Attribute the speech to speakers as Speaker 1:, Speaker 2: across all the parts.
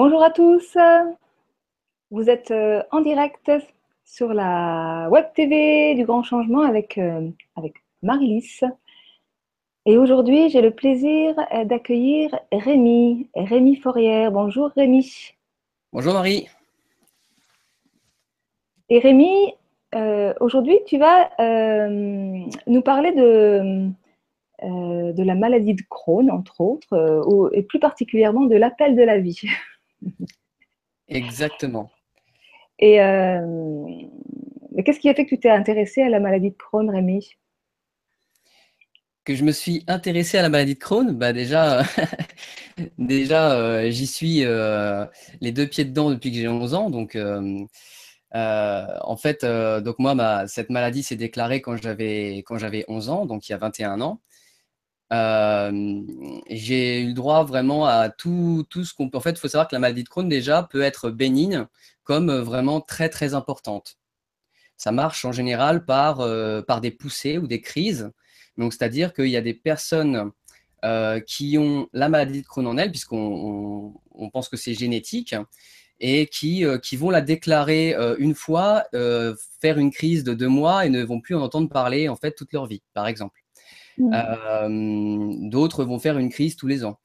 Speaker 1: Bonjour à tous. Vous êtes euh, en direct sur la web TV du Grand Changement avec, euh, avec Marie-Lys. Et aujourd'hui, j'ai le plaisir euh, d'accueillir Rémi, Rémi Fourière. Bonjour Rémi.
Speaker 2: Bonjour Marie.
Speaker 1: Et Rémi, aujourd'hui, tu vas nous parler de, de la maladie de Crohn, entre autres, et plus particulièrement de l'appel de la vie.
Speaker 2: Exactement.
Speaker 1: Et euh, qu'est-ce qui a fait que tu t'es intéressé à la maladie de Crohn, Rémi?
Speaker 2: Que je me suis intéressé à la maladie de Crohn bah Déjà, déjà euh, j'y suis euh, les deux pieds dedans depuis que j'ai 11 ans. Donc, en fait, donc moi, ma, cette maladie s'est déclarée quand j'avais 11 ans, donc il y a 21 ans. Euh, j'ai eu le droit vraiment à tout, tout ce qu'on peut. En fait, il faut savoir que la maladie de Crohn, déjà, peut être bénigne comme vraiment très, très importante. Ça marche en général par, euh, par des poussées ou des crises. Donc, c'est-à-dire qu'il y a des personnes euh, qui ont la maladie de Crohn en elles, puisqu'on on, pense que c'est génétique, et qui, qui vont la déclarer une fois, faire une crise de deux mois et ne vont plus en entendre parler en fait toute leur vie, par exemple. Mmh. Euh, d'autres vont faire une crise tous les ans.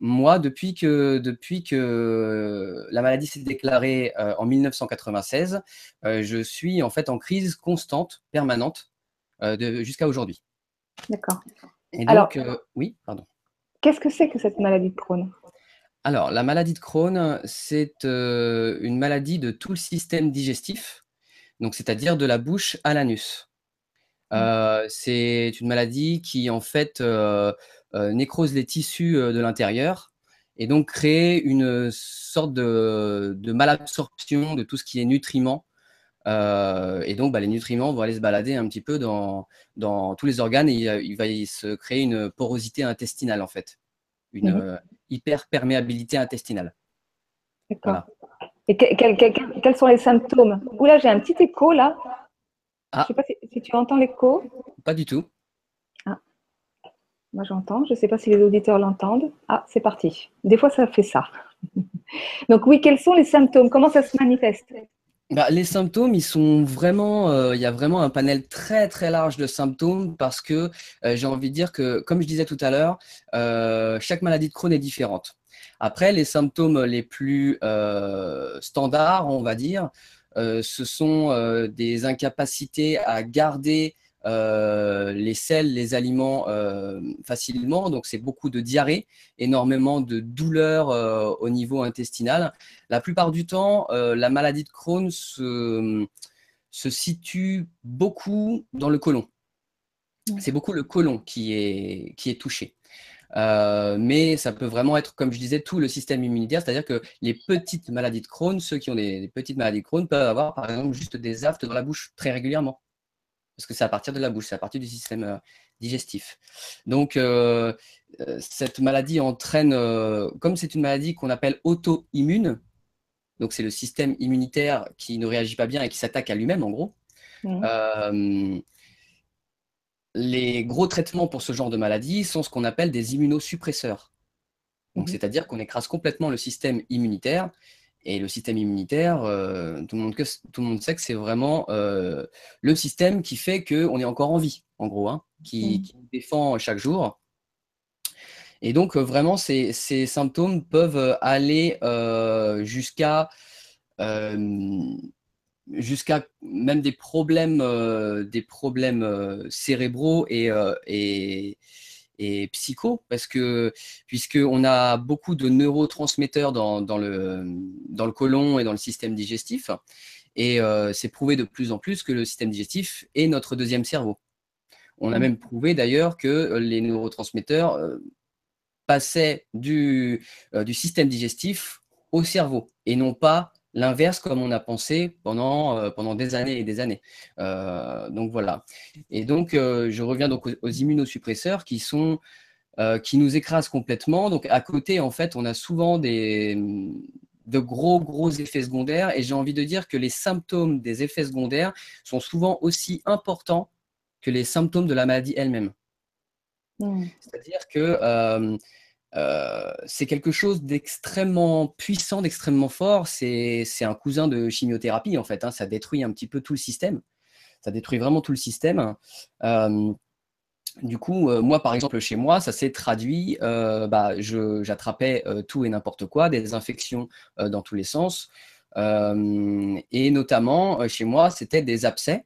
Speaker 2: Moi, depuis que, depuis que la maladie s'est déclarée euh, en 1996, euh, je suis en fait en crise constante, permanente, jusqu'à aujourd'hui.
Speaker 1: D'accord.
Speaker 2: Alors, oui, pardon.
Speaker 1: Qu'est-ce que c'est que cette maladie de Crohn?
Speaker 2: Alors, la maladie de Crohn, c'est une maladie de tout le système digestif, donc c'est-à-dire de la bouche à l'anus. Mmh. Euh, c'est une maladie qui, en fait, euh, euh, nécrose les tissus de l'intérieur et donc crée une sorte de, malabsorption de tout ce qui est nutriments. et donc, bah, les nutriments vont aller se balader un petit peu dans, dans tous les organes et il, va se créer une porosité intestinale, en fait, une mmh hyperperméabilité intestinale.
Speaker 1: D'accord. Et quels sont les symptômes? Oula, j'ai un petit écho là. Ah. Je ne sais pas si, tu entends l'écho.
Speaker 2: Pas du tout.
Speaker 1: Ah. Moi, j'entends. Je ne sais pas si les auditeurs l'entendent. Ah, c'est parti. Des fois, ça fait ça. Donc, oui, quels sont les symptômes? Comment ça se manifeste?
Speaker 2: Bah, les symptômes, ils sont vraiment, euh, il y a vraiment un panel très très large de symptômes parce que euh, j'ai envie de dire que, comme je disais tout à l'heure, euh, chaque maladie de Crohn est différente. Après, les symptômes les plus standards, on va dire, ce sont euh, des incapacités à garder euh, les sels, les aliments facilement. Donc, c'est beaucoup de diarrhée, énormément de douleurs au niveau intestinal. La plupart du temps, la maladie de Crohn se, se, situe beaucoup dans le côlon. C'est beaucoup le côlon qui est, qui est touché. Euh, mais ça peut vraiment être, comme je disais, tout le système immunitaire, c'est-à-dire que les petites maladies de Crohn, ceux qui ont des, petites maladies de Crohn peuvent avoir par exemple juste des aftes dans la bouche très régulièrement. Parce que c'est à partir de la bouche, c'est à partir du système euh, digestif. Donc, euh, cette maladie entraîne, comme c'est une maladie qu'on appelle auto-immune, donc c'est le système immunitaire qui ne réagit pas bien et qui s'attaque à lui-même en gros. Mmh les gros traitements pour ce genre de maladie sont ce qu'on appelle des immunosuppresseurs. Donc, mhm. c'est-à-dire qu'on écrase complètement le système immunitaire. Et le système immunitaire, euh, tout, le monde, tout, le monde, sait que c'est vraiment euh, le système qui fait qu'on est encore en vie, en gros, hein, qui, nous défend chaque jour. Et donc, euh, vraiment, ces, symptômes peuvent aller jusqu'à jusqu'à même des problèmes, euh, des problèmes euh, cérébraux et, euh, et, et, psycho, parce que puisqu'on a beaucoup de neurotransmetteurs dans, dans, le, dans le côlon et dans le système digestif, et c'est prouvé de plus en plus que le système digestif est notre deuxième cerveau. On a mmh. même prouvé d'ailleurs que les neurotransmetteurs passaient du, du système digestif au cerveau et non pas l'inverse comme on a pensé pendant, euh, pendant des années et des années. Euh, donc voilà. Et donc, euh, je reviens donc aux, immunosuppresseurs qui sont qui nous écrasent complètement. Donc à côté, en fait, on a souvent des de gros gros effets secondaires et j'ai envie de dire que les symptômes des effets secondaires sont souvent aussi importants que les symptômes de la maladie elle-même. Mmh. C'est-à-dire que c'est quelque chose d'extrêmement puissant, d'extrêmement fort. C'est un cousin de chimiothérapie, en fait. Hein. Ça détruit un petit peu tout le système. Ça détruit vraiment tout le système. Euh, du coup, euh, moi, par exemple, chez moi, ça s'est traduit, euh, bah, j'attrapais tout et n'importe quoi, des infections dans tous les sens. et notamment, chez moi, c'était des abcès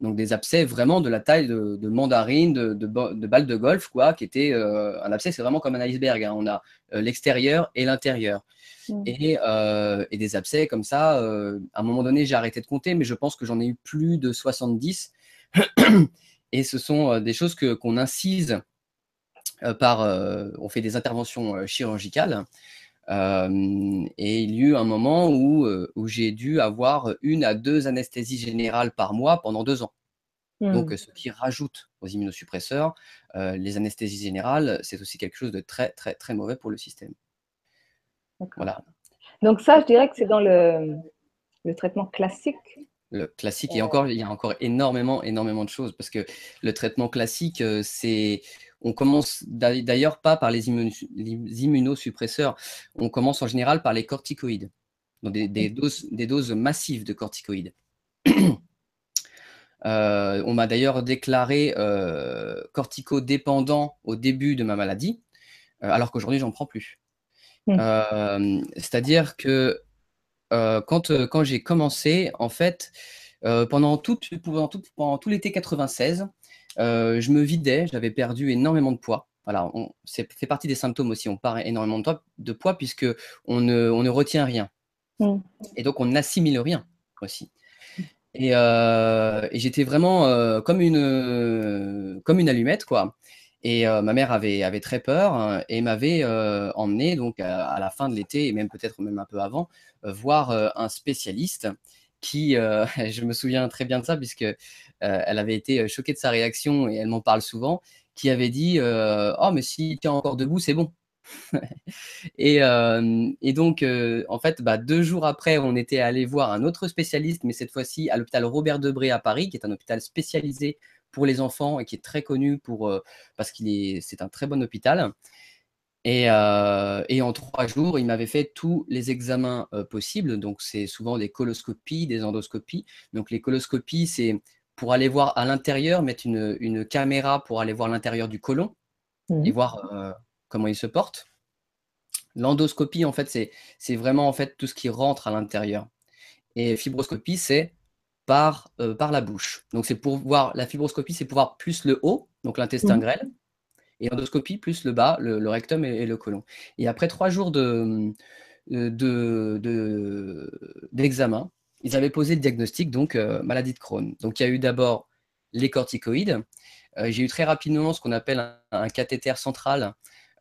Speaker 2: donc des abcès vraiment de la taille de, de mandarine, de, de, de, balle de golf, quoi, qui était euh, un abcès, c'est vraiment comme un iceberg. Hein. On a euh, l'extérieur et l'intérieur. Mm. Et, euh, et, des abcès comme ça, à un moment donné, j'ai arrêté de compter, mais je pense que j'en ai eu plus de 70. et ce sont des choses que qu'on incise par, on fait des interventions chirurgicales. Et il y a eu un moment où, où j'ai dû avoir une à deux anesthésies générales par mois pendant deux ans. Donc, mmh. ce qui rajoute aux immunosuppresseurs, les anesthésies générales, c'est aussi quelque chose de très, très, très mauvais pour le système.
Speaker 1: Voilà. Donc, ça, je dirais que c'est dans le, le, traitement classique?
Speaker 2: Le classique, et encore, il y a encore énormément, énormément de choses, parce que le traitement classique, c'est on commence d'ailleurs pas par les, immunosuppresseurs, on commence en général par les corticoïdes, donc des, doses, massives de corticoïdes. Euh, on m'a d'ailleurs déclaré euh, corticodépendant au début de ma maladie, euh, alors qu'aujourd'hui, j'en prends plus. Mmh. C'est-à-dire que quand, j'ai commencé, en fait, pendant tout, pendant tout l'été 96, euh, je me vidais, j'avais perdu énormément de poids. Voilà, c'est fait partie des symptômes aussi. On perd énormément de, de poids puisque on ne, on ne retient rien. Mm. Et donc, on n'assimile rien aussi. Et, euh, j'étais vraiment euh, comme, une, comme une allumette, quoi. Et ma mère avait, avait très peur hein, et m'avait emmené donc à, la fin de l'été et même peut-être même un peu avant voir un spécialiste qui, je me souviens très bien de ça puisque euh, elle avait été euh, choquée de sa réaction et elle m'en parle souvent, qui avait dit euh, Oh, mais si tu es encore debout, c'est bon. et, donc, en fait, bah, deux jours après, on était allé voir un autre spécialiste, mais cette fois-ci à l'hôpital Robert Debré à Paris, qui est un hôpital spécialisé pour les enfants et qui est très connu pour, parce qu'il est, c'est un très bon hôpital. Et, en trois jours, il m'avait fait tous les examens possibles. Donc, c'est souvent des coloscopies, des endoscopies. Donc, les coloscopies, c'est pour aller voir à l'intérieur, mettre une, caméra pour aller voir l'intérieur du côlon et mmh. voir euh, comment il se porte. L'endoscopie, en fait, c'est vraiment en fait tout ce qui rentre à l'intérieur. Et fibroscopie, c'est par, euh, par la bouche. Donc, c'est pour voir, la fibroscopie, c'est pour voir plus le haut, donc l'intestin mmh. grêle, et endoscopie, plus le bas, le, rectum et, le côlon. Et après trois jours de, d'examen, de, ils avaient posé le diagnostic, donc euh, maladie de Crohn. Donc il y a eu d'abord les corticoïdes. Euh, j'ai eu très rapidement ce qu'on appelle un, cathéter central,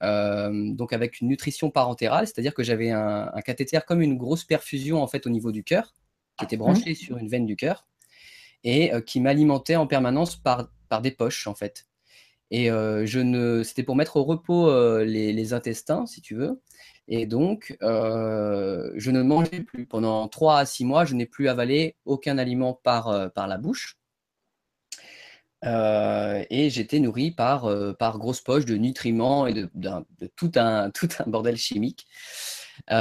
Speaker 2: euh, donc avec une nutrition parentérale, c'est-à-dire que j'avais un, cathéter comme une grosse perfusion en fait au niveau du cœur, qui était branché mmh. sur une veine du cœur et qui m'alimentait en permanence par, par des poches en fait. Et je ne, c'était pour mettre au repos les, les, intestins, si tu veux. Et donc, euh, je ne mangeais plus. Pendant 3 à 6 mois, je n'ai plus avalé aucun aliment par, euh, par la bouche. Euh, et j'étais nourri par, par grosses poches de nutriments et de, tout, un, tout un bordel chimique. il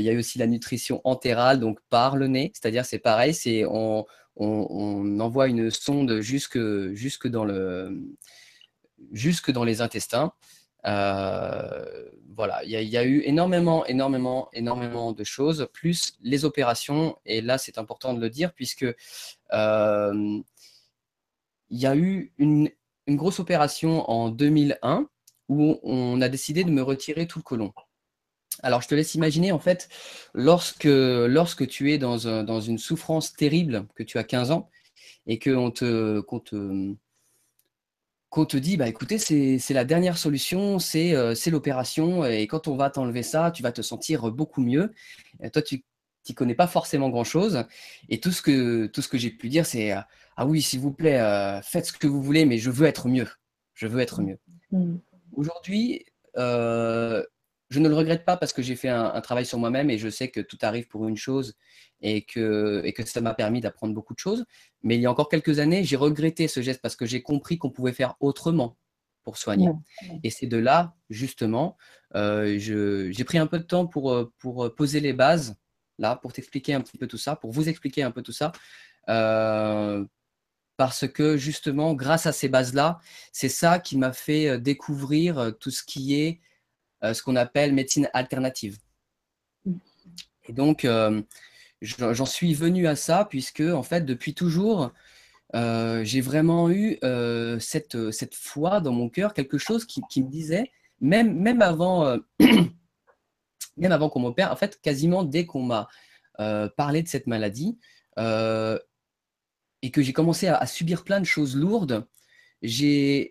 Speaker 2: y a eu aussi la nutrition entérale, donc par le nez, c'est-à-dire c'est pareil, c'est on, on, envoie une sonde jusque, jusque, dans le, jusque dans les intestins. Euh, voilà, il y, a eu énormément, énormément, énormément de choses, plus les opérations, et là c'est important de le dire, puisque euh, y a eu une, grosse opération en 2001 où on a décidé de me retirer tout le côlon. Alors je te laisse imaginer, en fait, lorsque, lorsque tu es dans, dans une souffrance terrible, que tu as 15 ans, et qu'on te, te qu'on te dit, bah écoutez, c'est la dernière solution, euh, c'est l'opération, et quand on va t'enlever ça, tu vas te sentir beaucoup mieux. toi, tu n'y connais pas forcément grand-chose, et tout ce que, tout ce que j'ai pu dire, c'est, euh, ah oui, s'il vous plaît, euh, faites ce que vous voulez, mais je veux être mieux. Je veux être mieux. Mmh. Aujourd'hui, je ne le regrette pas parce que j'ai fait un, travail sur moi-même et je sais que tout arrive pour une chose et que, et que ça m'a permis d'apprendre beaucoup de choses. Mais il y a encore quelques années, j'ai regretté ce geste parce que j'ai compris qu'on pouvait faire autrement pour soigner. Et c'est de là, justement, j'ai pris un peu de temps pour, pour poser les bases, là, pour t'expliquer un petit peu tout ça, pour vous expliquer un peu tout ça. parce que justement, grâce à ces bases-là, c'est ça qui m'a fait découvrir tout ce qui est ce qu'on appelle médecine alternative. Et donc, j'en suis venu à ça puisque, en fait, depuis toujours, euh, j'ai vraiment eu euh, cette, cette foi dans mon cœur, quelque chose qui, me disait, même, même avant, euh, avant qu'on m'opère, en fait, quasiment dès qu'on m'a parlé de cette maladie et que j'ai commencé à, à, subir plein de choses lourdes, il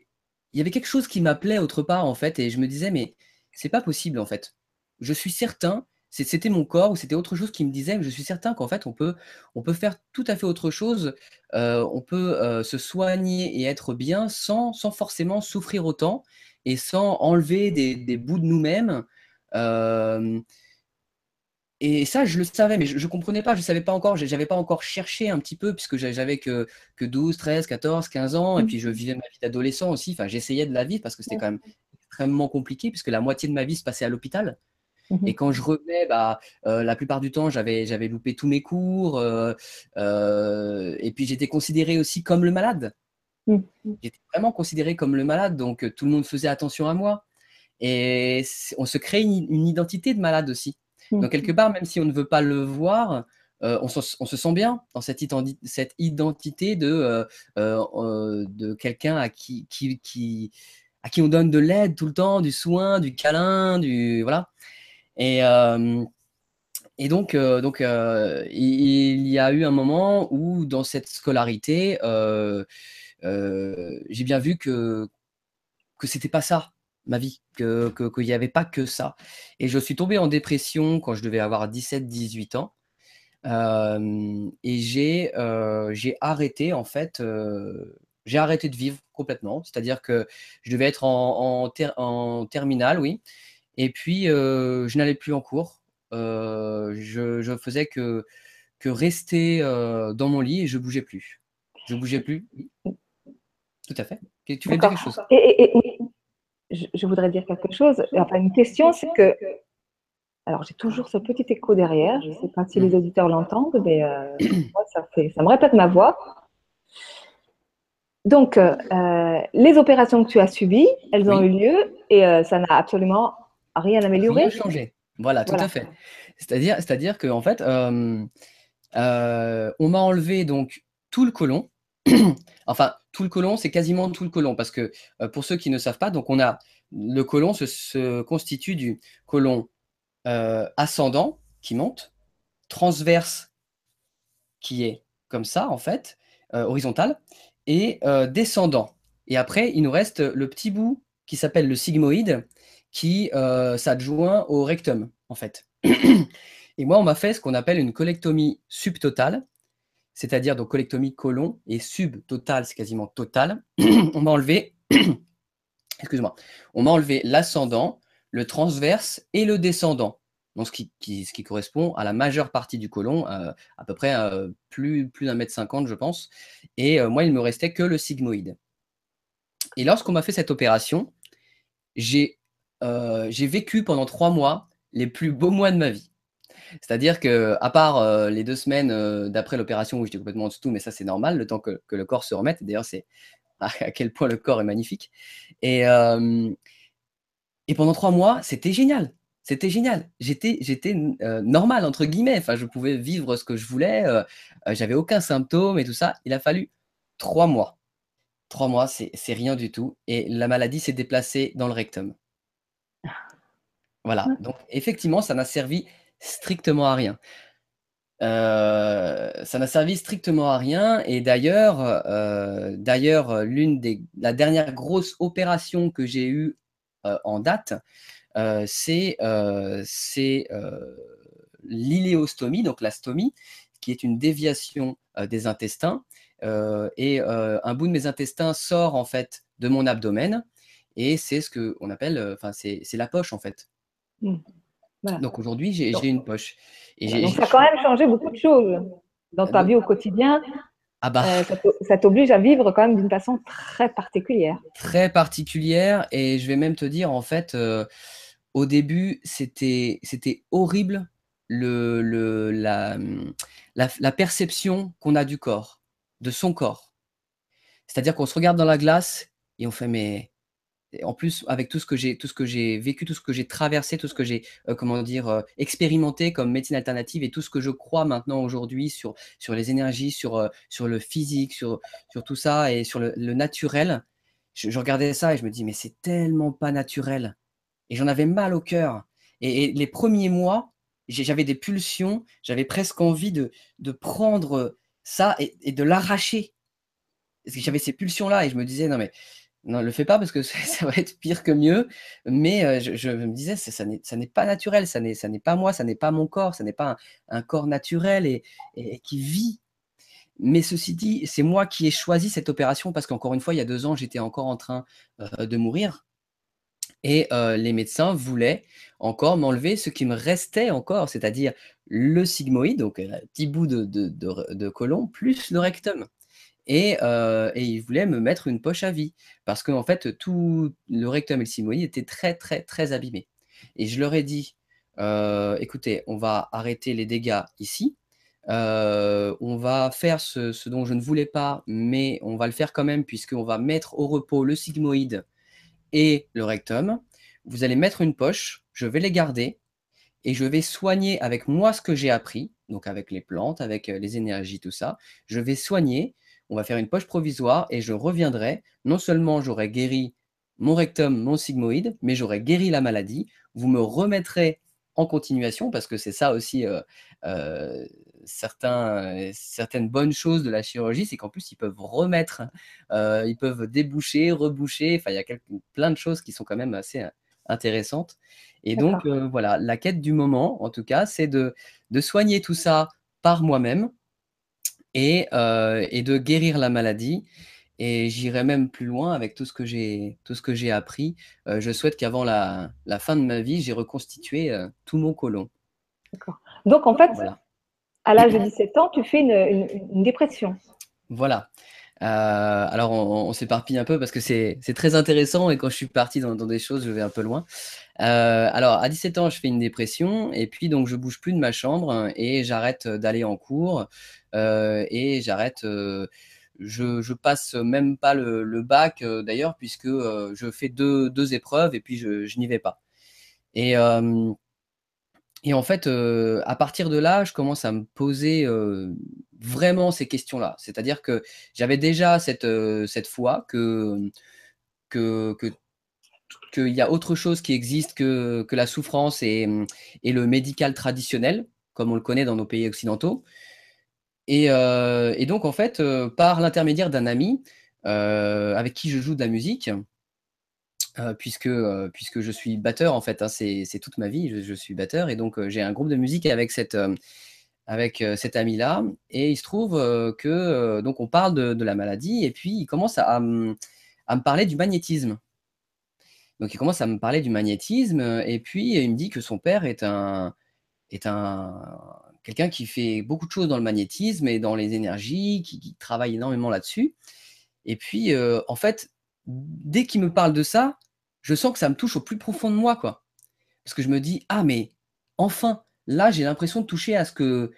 Speaker 2: y avait quelque chose qui m'appelait autre part, en fait, et je me disais, mais c'est pas possible, en fait. Je suis certain c'était mon corps ou c'était autre chose qui me disait, mais je suis certain qu'en fait, on peut, on peut faire tout à fait autre chose. Euh, on peut euh, se soigner et être bien sans, sans forcément souffrir autant et sans enlever des, bouts de nous-mêmes. Euh, et ça, je le savais, mais je ne comprenais pas, je ne savais pas encore, je n'avais pas encore cherché un petit peu, puisque j'avais que, que 12, 13, 14, 15 ans, et mmh. puis je vivais ma vie d'adolescent aussi. Enfin, j'essayais de la vivre parce que c'était quand même extrêmement compliqué, puisque la moitié de ma vie se passait à l'hôpital. Et mmh quand je revenais, bah, euh, la plupart du temps, j'avais, j'avais loupé tous mes cours. Euh, euh, et puis, j'étais considéré aussi comme le malade. Mmh j'étais vraiment considéré comme le malade. Donc, tout le monde faisait attention à moi. Et on se crée une, identité de malade aussi. Mmh donc, quelque part, même si on ne veut pas le voir, on, se, on, se, sent bien dans cette, cette identité de, de quelqu'un à qui, qui, qui, à qui on donne de l'aide tout le temps, du soin, du câlin, du. Voilà. Et, euh, donc, euh, donc euh, il y a eu un moment où, dans cette scolarité, j'ai bien vu que, que c'était pas ça ma vie, qu'il que, n'y avait pas que ça. Et je suis tombé en dépression quand je devais avoir 17-18 ans. et j'ai j'ai arrêté, en fait, j'ai arrêté de vivre complètement. C'est-à-dire que je devais être en, en, en terminale, oui. Et puis, euh, je n'allais plus en cours. Euh, je, je, faisais que, que rester euh, dans mon lit et je bougeais plus. Je bougeais plus. Tout à fait. Tu veux dire quelque chose?
Speaker 1: Et, je, voudrais dire quelque chose. Enfin, une question, c'est que. Alors, j'ai toujours ce petit écho derrière. Je ne sais pas si les auditeurs l'entendent, mais ça, fait, ça me répète ma voix. Donc, les opérations que tu as subies, elles ont eu lieu et ça n'a absolument rien amélioré. Rien
Speaker 2: changé. Voilà, tout à fait. C'est-à-dire, c'est-à-dire qu'en fait, euh, euh, on m'a enlevé donc tout le côlon. enfin, tout le côlon, c'est quasiment tout le côlon parce que euh, pour ceux qui ne savent pas, donc on a le côlon se, constitue du côlon ascendant qui monte, transverse qui est comme ça en fait, horizontal, et descendant. Et après, il nous reste le petit bout qui s'appelle le sigmoïde, qui euh, s'adjoint au rectum, en fait. Et moi, on m'a fait ce qu'on appelle une colectomie subtotale, c'est-à-dire donc colectomie colon et subtotale, c'est quasiment total. on m'a enlevé, excuse-moi, on m'a enlevé l'ascendant, le transverse et le descendant. Donc, ce qui, correspond à la majeure partie du côlon, euh, à peu près euh, plus, plus d'un mètre cinquante, je pense. Et moi, il me restait que le sigmoïde. Et lorsqu'on m'a fait cette opération, j'ai euh, vécu pendant trois mois les plus beaux mois de ma vie. C'est-à-dire que, à part euh, les deux semaines euh, d'après l'opération où j'étais complètement en dessous, mais ça c'est normal, le temps que, le corps se remette. D'ailleurs, c'est à, quel point le corps est magnifique. Et, et pendant trois mois, c'était génial. C'était génial. J'étais, j'étais normal entre guillemets. Enfin, je pouvais vivre ce que je voulais. j'avais aucun symptôme et tout ça. Il a fallu trois mois. Trois mois, c'est rien du tout. Et la maladie s'est déplacée dans le rectum. Voilà, donc effectivement, ça n'a servi strictement à rien. Euh, ça n'a servi strictement à rien. Et d'ailleurs, euh, d'ailleurs, l'une des la dernière grosse opération que j'ai eue euh, en date, c'est c'est l'iléostomie, donc la stomie, qui est une déviation des intestins. et un bout de mes intestins sort en fait de mon abdomen. Et c'est ce qu'on appelle, enfin, c'est la poche en fait. Mmh. Donc aujourd'hui, j'ai une poche.
Speaker 1: Et donc ça a quand même changé beaucoup de choses dans ta vie au quotidien. ah bah. ça t'oblige à vivre quand même d'une façon très particulière.
Speaker 2: Très particulière, et je vais même te dire, en fait, au début, c'était horrible le, le, la, perception qu'on a du corps, de son corps. C'est-à-dire qu'on se regarde dans la glace et on fait, mais en plus, avec tout ce que j'ai, tout ce que j'ai vécu, tout ce que j'ai traversé, tout ce que j'ai, euh, comment dire, euh, expérimenté comme médecine alternative et tout ce que je crois maintenant aujourd'hui sur, sur les énergies, sur, euh, sur le physique, sur, sur tout ça et sur le, naturel, je, regardais ça et je me dis, mais c'est tellement pas naturel. Et j'en avais mal au cœur. Et, les premiers mois, j'avais des pulsions, j'avais presque envie de, prendre ça et, de l'arracher. Parce que j'avais ces pulsions-là et je me disais, non mais non, le fais pas parce que ça va être pire que mieux. Mais euh, je, me disais, ça n'est pas naturel, ça n'est pas moi, ça n'est pas mon corps, ça n'est pas un, corps naturel et, qui vit. Mais ceci dit, c'est moi qui ai choisi cette opération parce qu'encore une fois, il y a deux ans, j'étais encore en train euh, de mourir. Et euh, les médecins voulaient encore m'enlever ce qui me restait encore, c'est-à-dire le sigmoïde, donc un petit bout de, de, colon, plus le rectum. Et, euh, et, il voulait me mettre une poche à vie parce qu'en fait, tout le rectum et le sigmoïde étaient très, très, très abîmés. Et je leur ai dit euh, écoutez, on va arrêter les dégâts ici. on va faire ce, dont je ne voulais pas, mais on va le faire quand même, puisqu'on va mettre au repos le sigmoïde et le rectum. Vous allez mettre une poche, je vais les garder et je vais soigner avec moi ce que j'ai appris, donc avec les plantes, avec euh, les énergies, tout ça. Je vais soigner, on va faire une poche provisoire et je reviendrai. Non seulement j'aurai guéri mon rectum, mon sigmoïde, mais j'aurai guéri la maladie. Vous me remettrez en continuation, parce que c'est ça aussi euh, euh, certains, certaines bonnes choses de la chirurgie, c'est qu'en plus ils peuvent remettre, euh, ils peuvent déboucher, reboucher, enfin il y a plein de choses qui sont quand même assez intéressantes. Et donc voilà, la quête du moment, en tout cas, c'est de, de soigner tout ça par moi-même et, et de guérir la maladie. Et j'irai même plus loin avec tout ce que j'ai, tout ce que j'ai appris. Euh, je souhaite qu'avant la, la, fin de ma vie, j'ai reconstitué euh, tout mon colon.
Speaker 1: D'accord. Donc en fait, à l'âge de 17 ans, tu fais une, une, dépression.
Speaker 2: Voilà. Euh, alors on, s'éparpille un peu parce que c'est, très intéressant et quand je suis parti dans, dans, des choses, je vais un peu loin. alors à 17 ans, je fais une dépression et puis donc je bouge plus de ma chambre et j'arrête d'aller en cours et j'arrête je, je passe même pas le, bac euh, d'ailleurs, puisque euh, je fais deux, deux, épreuves et puis je, je n'y vais pas. Et, euh, et en fait, à partir de là, je commence à me poser vraiment ces questions-là. C'est-à-dire que j'avais déjà cette, cette foi que, que, que qu'il y a autre chose qui existe que, que la souffrance et, et, le médical traditionnel, comme on le connaît dans nos pays occidentaux. Euh, et, donc, en fait, euh, par l'intermédiaire d'un ami euh, avec qui je joue de la musique, puisque, puisque je suis batteur, en fait, hein, c'est toute ma vie, je, suis batteur, et donc j'ai un groupe de musique avec cette avec cet ami-là, et il se trouve que donc on parle de, la maladie, et puis il commence à, me parler du magnétisme. Donc il commence à me parler du magnétisme, et puis il me dit que son père est un est un quelqu'un qui fait beaucoup de choses dans le magnétisme et dans les énergies, qui, travaille énormément là-dessus. Et puis, euh, en fait, dès qu'il me parle de ça, je sens que ça me touche au plus profond de moi, quoi. Parce que je me dis, ah, mais enfin, là, j'ai l'impression de toucher à ce que,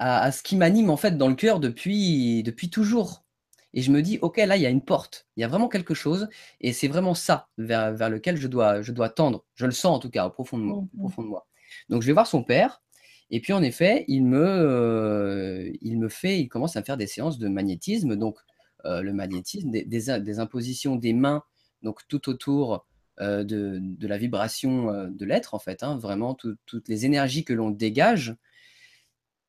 Speaker 2: à, ce qui m'anime en fait dans le cœur depuis, depuis toujours. Et je me dis, ok, là, il y a une porte, il y a vraiment quelque chose, et c'est vraiment ça vers, vers, lequel je dois, je dois tendre. Je le sens en tout cas au profond de moi. Au profond de moi. Donc, je vais voir son père, et puis en effet, il me, euh, il me fait, il commence à faire des séances de magnétisme. Donc euh, le magnétisme, des, des, impositions des mains, donc tout autour de, de, la vibration de l'être, en fait, hein, vraiment toutes les énergies que l'on dégage.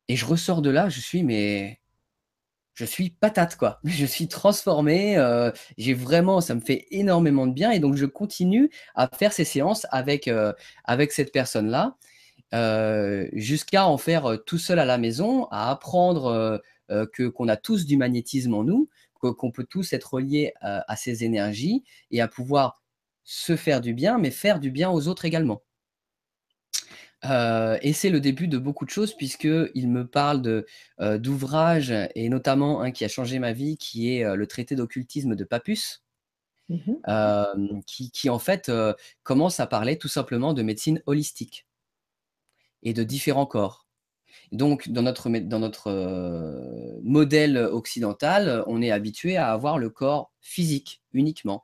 Speaker 2: Et je ressors de là, je suis, mais je suis patate, quoi. Je suis transformé. j'ai vraiment, ça me fait énormément de bien. Et donc, je continue à faire ces séances avec, avec cette personne-là. Euh, jusqu'à en faire euh, tout seul à la maison, à apprendre euh, que qu'on a tous du magnétisme en nous, qu'on peut tous être reliés à, ces énergies et à pouvoir se faire du bien, mais faire du bien aux autres également. Euh, et c'est le début de beaucoup de choses puisqu'il me parle euh, d'ouvrages et notamment un qui a changé ma vie qui est euh, le traité d'occultisme de Papus. Mmh qui, qui, en fait commence à parler tout simplement de médecine holistique et de différents corps. Donc, dans notre, dans notre modèle occidental, on est habitué à avoir le corps physique uniquement.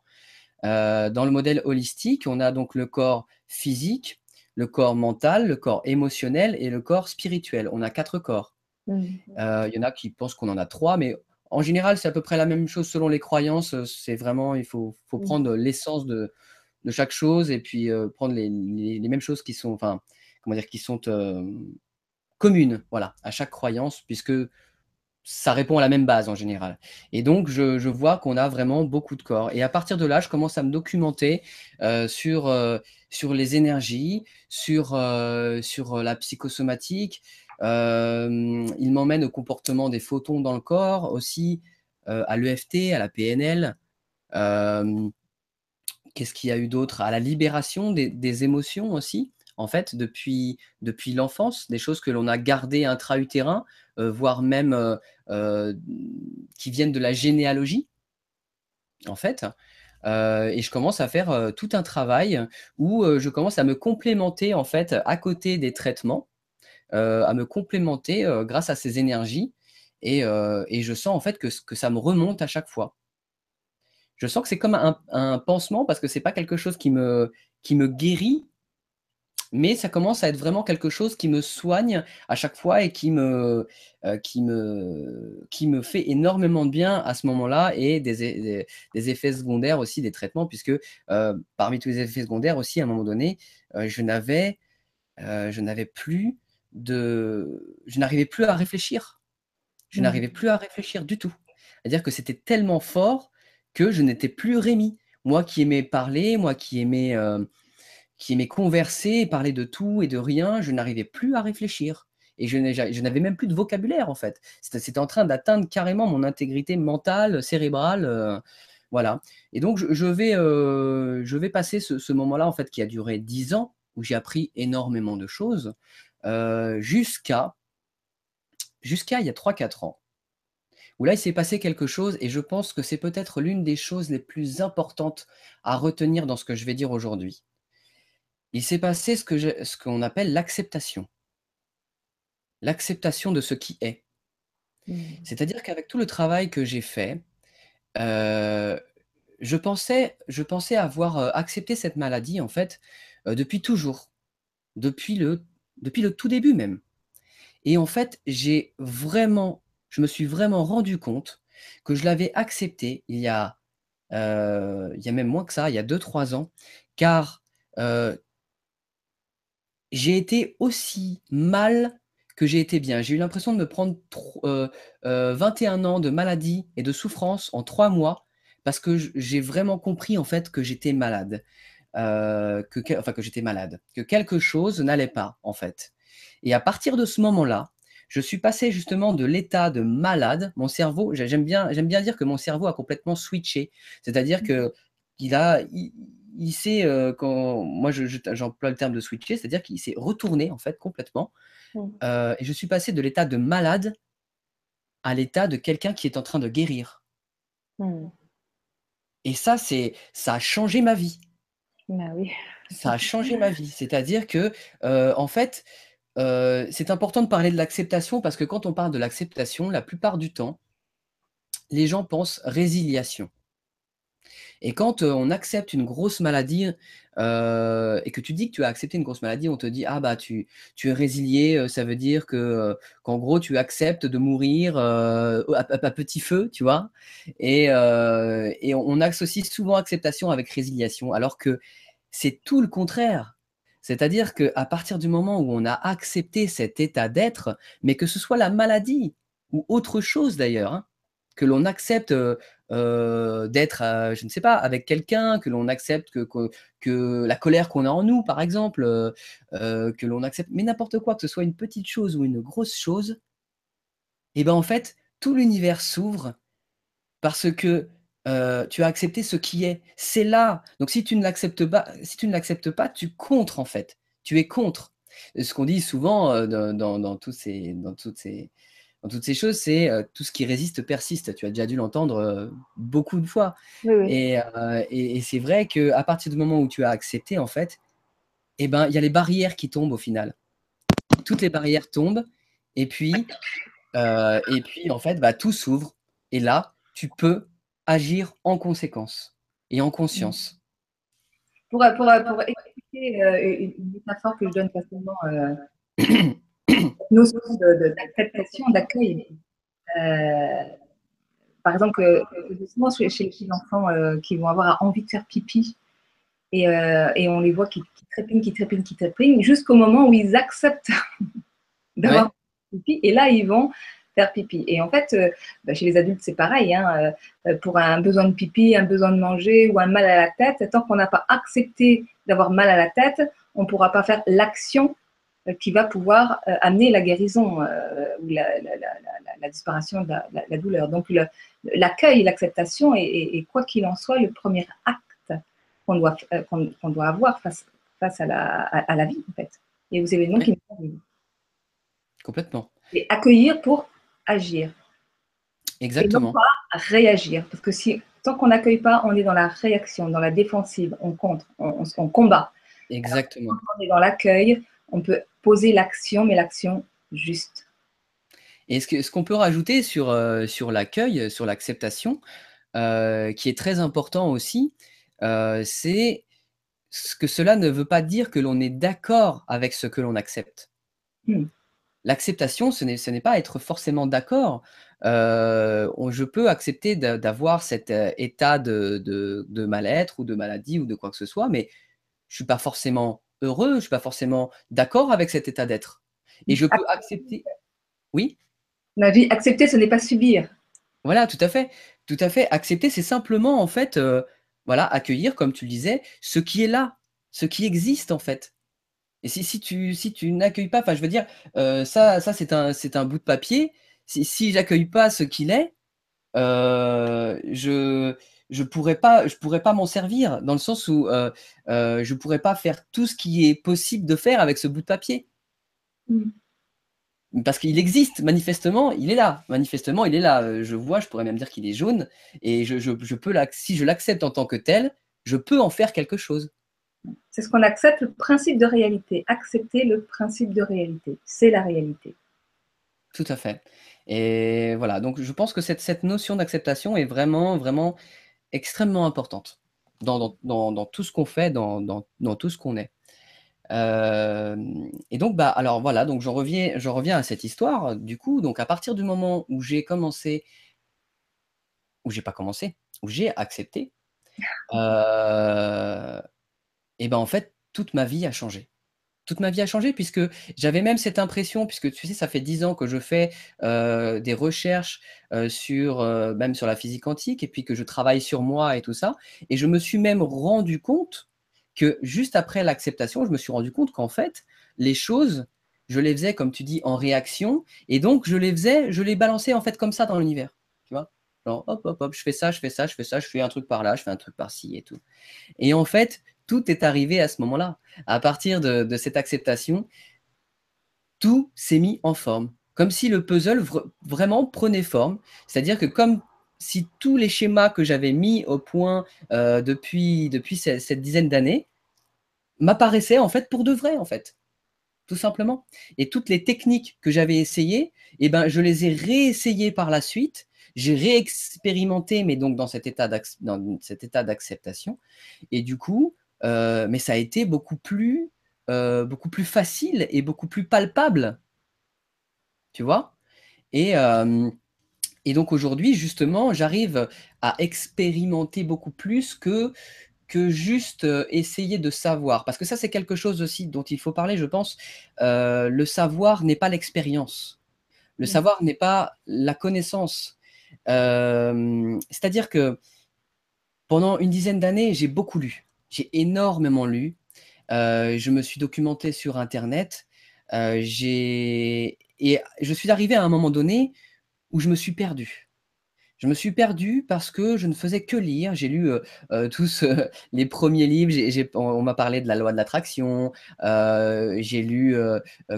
Speaker 2: Dans le modèle holistique, on a donc le corps physique, le corps mental, le corps émotionnel et le corps spirituel. On a quatre corps. Mmh. Euh, il y en a qui pensent qu'on en a trois, mais en général, c'est à peu près la même chose selon les croyances. C'est vraiment, il faut, faut mmh. prendre l'essence de, de, chaque chose et puis euh, prendre les, les, mêmes choses qui sont, enfin, comment dire, qui sont euh, communes, voilà, à chaque croyance, puisque ça répond à la même base en général. Et donc, je, vois qu'on a vraiment beaucoup de corps. Et à partir de là, je commence à me documenter euh, sur, euh, sur les énergies, sur, euh, la psychosomatique. il m'emmène au comportement des photons dans le corps, aussi à l'EFT, à la PNL. Qu'est-ce qu'il y a eu d'autre? À la libération des émotions aussi en fait, depuis, l'enfance, des choses que l'on a gardées intra-utérin, euh, voire même euh, euh, qui viennent de la généalogie, en fait. et je commence à faire tout un travail où je commence à me complémenter, en fait, à côté des traitements, à me complémenter grâce à ces énergies. Et, je sens, en fait, que, ça me remonte à chaque fois je sens que c'est comme un, pansement parce que c'est pas quelque chose qui me guérit, mais ça commence à être vraiment quelque chose qui me soigne à chaque fois et qui me, euh, qui me, qui me fait énormément de bien à ce moment-là et des, des, effets secondaires aussi des traitements, puisque euh, parmi tous les effets secondaires aussi, à un moment donné, euh, je n'avais je n'avais plus de... Je n'arrivais plus à réfléchir. Je mmh. n'arrivais plus à réfléchir du tout. C'est-à-dire que c'était tellement fort que je n'étais plus Rémi. Moi qui aimais parler, moi qui aimais qui aimait converser, parler de tout et de rien, je n'arrivais plus à réfléchir. Et je n'avais même plus de vocabulaire, en fait. C'était en train d'atteindre carrément mon intégrité mentale, cérébrale. Euh, voilà. Et donc, je, vais, euh, je vais passer ce, moment-là, en fait, qui a duré dix ans, où j'ai appris énormément de choses, euh, jusqu'à jusqu'à il y a 3-4 ans, où là, il s'est passé quelque chose, et je pense que c'est peut-être l'une des choses les plus importantes à retenir dans ce que je vais dire aujourd'hui il s'est passé ce qu'on ce appelle l'acceptation. L'acceptation de ce qui est. Mmh. C'est-à-dire qu'avec tout le travail que j'ai fait, euh, je, pensais, je pensais avoir euh, accepté cette maladie, en fait, euh, depuis toujours, depuis le, depuis le tout début même. Et en fait, j'ai vraiment, je me suis vraiment rendu compte que je l'avais accepté il y a, il y a même moins que ça, il y a 2-3 ans, car j'ai été aussi mal que j'ai été bien. J'ai eu l'impression de me prendre 21 euh, euh, ans de maladie et de souffrance en trois mois parce que j'ai vraiment compris en fait que j'étais malade, euh, que, enfin que j'étais malade, que quelque chose n'allait pas en fait. Et à partir de ce moment-là, je suis passé justement de l'état de malade. Mon cerveau, j'aime bien, j'aime bien dire que mon cerveau a complètement switché, c'est-à-dire mmh. que il a, il s'est, euh, quand moi j'emploie le terme de switcher, c'est-à-dire qu'il s'est retourné en fait complètement. Mmh. Euh, et je suis passé de l'état de malade à l'état de quelqu'un qui est en train de guérir. Mmh. Et ça, c'est, ça a changé ma vie.
Speaker 1: Bah oui.
Speaker 2: ça a changé ma vie. C'est-à-dire que, euh, en fait, c'est important de parler de l'acceptation parce que quand on parle de l'acceptation, la plupart du temps, les gens pensent résiliation. Et quand on accepte une grosse maladie et que tu dis que tu as accepté une grosse maladie, on te dit ah bah tu, es résilié, ça veut dire que qu'en gros tu acceptes de mourir à, petit feu, tu vois. Et, et on associe souvent acceptation avec résiliation, alors que c'est tout le contraire. C'est-à-dire qu'à partir du moment où on a accepté cet état d'être, mais que ce soit la maladie ou autre chose d'ailleurs, hein, que l'on accepte euh, d'être, je ne sais pas, avec quelqu'un, que l'on accepte que, la colère qu'on a en nous, par exemple, euh, euh, que l'on accepte, mais n'importe quoi, que ce soit une petite chose ou une grosse chose, et eh ben en fait, tout l'univers s'ouvre parce que tu as accepté ce qui est. C'est là. Donc si tu ne l'acceptes pas, si tu ne l'acceptes pas, tu contres en fait. Tu es contre. Ce qu'on dit souvent dans, dans, tous ces, dans toutes ces dans toutes ces choses, c'est tout ce qui résiste persiste. Tu as déjà dû l'entendre beaucoup de fois. Et, et, c'est vrai qu'à partir du moment où tu as accepté, en fait, eh ben, il y a les barrières qui tombent au final. Toutes les barrières tombent, et puis, et puis en fait, bah, tout s'ouvre. Et là, tu peux agir en conséquence et en conscience.
Speaker 1: Pour, pour, pour expliquer une métaphore que je donne facilement notion d'acceptation, d'accueil. Euh, par exemple, euh, souvent chez, les enfants euh, qui vont avoir envie de faire pipi et, et on les voit qui, qui, trépignent, qui trépignent, qui trépignent, jusqu'au moment où ils acceptent d'avoir pipi et là ils vont faire pipi. Et en fait, bah, chez les adultes, c'est pareil. Hein, pour un besoin de pipi, un besoin de manger ou un mal à la tête, tant qu'on n'a pas accepté d'avoir mal à la tête, on ne pourra pas faire l'action qui va pouvoir euh, amener la guérison euh, ou la, disparition de la, douleur. Donc l'accueil l'acceptation est, quoi qu'il en soit le premier acte qu'on doit, qu'on doit avoir face, face à, la, à, la vie en fait et aux événements qui nous arrivent.
Speaker 2: Complètement.
Speaker 1: Et accueillir pour agir.
Speaker 2: Exactement.
Speaker 1: Et non pas réagir. Parce que si, tant qu'on n'accueille pas, on est dans la réaction, dans la défensive, on contre, on, on combat.
Speaker 2: Exactement.
Speaker 1: quand on est dans l'accueil, on peut poser l'action, mais l'action juste.
Speaker 2: Et ce qu'on peut rajouter sur, euh, sur l'accueil, sur l'acceptation, euh, qui est très important aussi, euh, c'est ce que cela ne veut pas dire que l'on est d'accord avec ce que l'on accepte. Hmm. L'acceptation, ce n'est pas être forcément d'accord. je peux accepter d'avoir cet état de, de mal-être ou de maladie ou de quoi que ce soit, mais je ne suis pas forcément heureux, je ne suis pas forcément d'accord avec cet état d'être. Et je peux accepter. Oui?
Speaker 1: Ma vie, accepter, ce n'est pas subir.
Speaker 2: Voilà, tout à fait. Tout à fait. Accepter, c'est simplement, en fait, euh, voilà, accueillir, comme tu le disais, ce qui est là, ce qui existe, en fait. Et si, si tu, si tu n'accueilles pas, enfin, je veux dire, euh, ça, ça c'est un, un bout de papier. Si, si j'accueille pas ce qu'il est, euh, je, je pourrais pas, je pourrais pas m'en servir dans le sens où euh, euh, je pourrais pas faire tout ce qui est possible de faire avec ce bout de papier. Mm. Parce qu'il existe, manifestement, il est là. Manifestement, il est là. Je vois, je pourrais même dire qu'il est jaune. Et je, je, peux si je l'accepte en tant que tel, je peux en faire quelque chose.
Speaker 1: C'est ce qu'on accepte, le principe de réalité. Accepter le principe de réalité. C'est la réalité.
Speaker 2: Tout à fait. Et voilà, donc je pense que cette, cette notion d'acceptation est vraiment, vraiment extrêmement importante dans, dans, tout ce qu'on fait, dans, dans, tout ce qu'on est. Euh, et donc, bah, alors voilà, donc je reviens, reviens à cette histoire. Du coup, donc à partir du moment où j'ai commencé, où j'ai pas commencé, où j'ai accepté, euh, et ben en fait, toute ma vie a changé toute ma vie a changé puisque j'avais même cette impression, puisque tu sais, ça fait dix ans que je fais euh, des recherches euh, sur euh, même sur la physique quantique et puis que je travaille sur moi et tout ça. Et je me suis même rendu compte que juste après l'acceptation, je me suis rendu compte qu'en fait, les choses, je les faisais, comme tu dis, en réaction. Et donc, je les faisais, je les balançais en fait comme ça dans l'univers. Tu vois Genre, hop, hop, hop, je fais ça, je fais ça, je fais ça, je fais un truc par là, je fais un truc par-ci et tout. Et en fait, tout est arrivé à ce moment-là. À partir de, cette acceptation, tout s'est mis en forme. Comme si le puzzle vraiment prenait forme. C'est-à-dire que comme si tous les schémas que j'avais mis au point euh, depuis, cette, dizaine d'années m'apparaissaient en fait pour de vrai, en fait. Tout simplement. Et toutes les techniques que j'avais essayées, eh ben, je les ai réessayées par la suite j'ai réexpérimenté, mais donc dans cet état d'acceptation. Et du coup, euh, mais ça a été beaucoup plus, euh, beaucoup plus facile et beaucoup plus palpable. Tu vois? Et, euh, et donc aujourd'hui, justement, j'arrive à expérimenter beaucoup plus que, que juste essayer de savoir. Parce que ça, c'est quelque chose aussi dont il faut parler, je pense. le savoir n'est pas l'expérience. Le mmh. savoir n'est pas la connaissance. C'est-à-dire que pendant une dizaine d'années, j'ai beaucoup lu. J'ai énormément lu. Euh, je me suis documenté sur Internet. Euh, et je suis arrivé à un moment donné où je me suis perdu. Je me suis perdu parce que je ne faisais que lire. J'ai lu tous les premiers livres. on, m'a parlé de la loi de l'attraction. j'ai lu,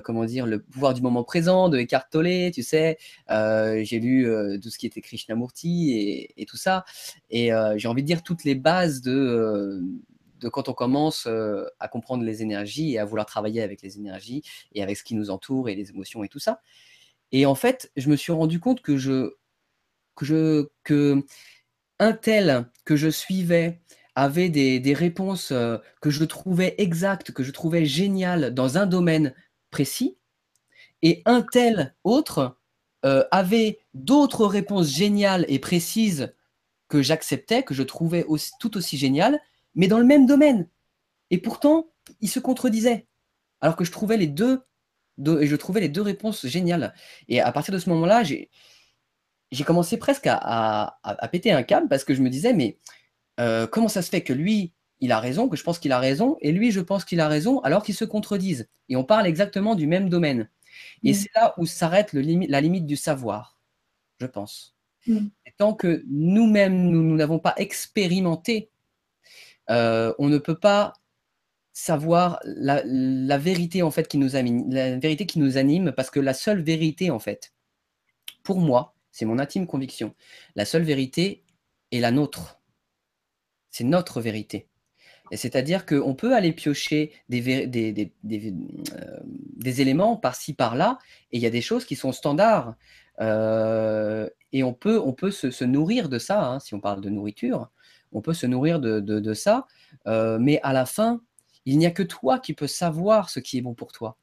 Speaker 2: comment dire, le pouvoir du moment présent de Eckhart Tolle, tu sais. j'ai lu tout ce qui était Krishnamurti et, et tout ça. Et j'ai envie de dire toutes les bases de de quand on commence à comprendre les énergies et à vouloir travailler avec les énergies et avec ce qui nous entoure et les émotions et tout ça. Et en fait, je me suis rendu compte que je que un tel que je suivais avait des, réponses que je trouvais exactes, que je trouvais géniales dans un domaine précis, et un tel autre avait d'autres réponses géniales et précises que j'acceptais, que je trouvais tout aussi géniales, mais dans le même domaine. Et pourtant, ils se contredisaient. Alors que je trouvais les deux, et je trouvais les deux réponses géniales. Et à partir de ce moment-là, j'ai, j'ai commencé presque à, péter un câble parce que je me disais, mais euh, comment ça se fait que lui, il a raison, que je pense qu'il a raison, et lui, je pense qu'il a raison, alors qu'ils se contredisent. Et on parle exactement du même domaine. Et mm. c'est là où s'arrête la limite du savoir, je pense. Mm. tant que nous-mêmes, nous n'avons pas expérimenté euh, on ne peut pas savoir la, vérité en fait qui nous anime, la vérité qui nous anime, parce que la seule vérité en fait, pour moi, c'est mon intime conviction, la seule vérité est la nôtre. C'est notre vérité. C'est-à-dire qu'on peut aller piocher euh, des, éléments par-ci, par-là, et il y a des choses qui sont standards. Euh, et on peut, on peut se, nourrir de ça, hein, si on parle de nourriture on peut se nourrir de, ça, euh, mais à la fin, il n'y a que toi qui peux savoir ce qui est bon pour toi.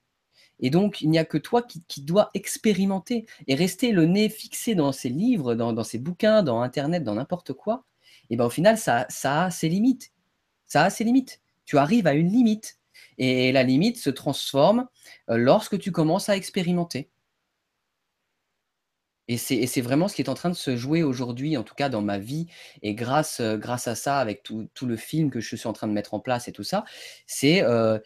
Speaker 2: Et donc, il n'y a que toi qui, dois expérimenter et rester le nez fixé dans ces livres, dans, ces bouquins, dans Internet, dans n'importe quoi. Et bien, au final, ça, ça a ses limites. Ça a ses limites. Tu arrives à une limite. Et la limite se transforme euh, lorsque tu commences à expérimenter. Et c'est vraiment ce qui est en train de se jouer aujourd'hui, en tout cas dans ma vie. Et grâce, euh, grâce à ça, avec tout, le film que je suis en train de mettre en place et tout ça, c'est euh,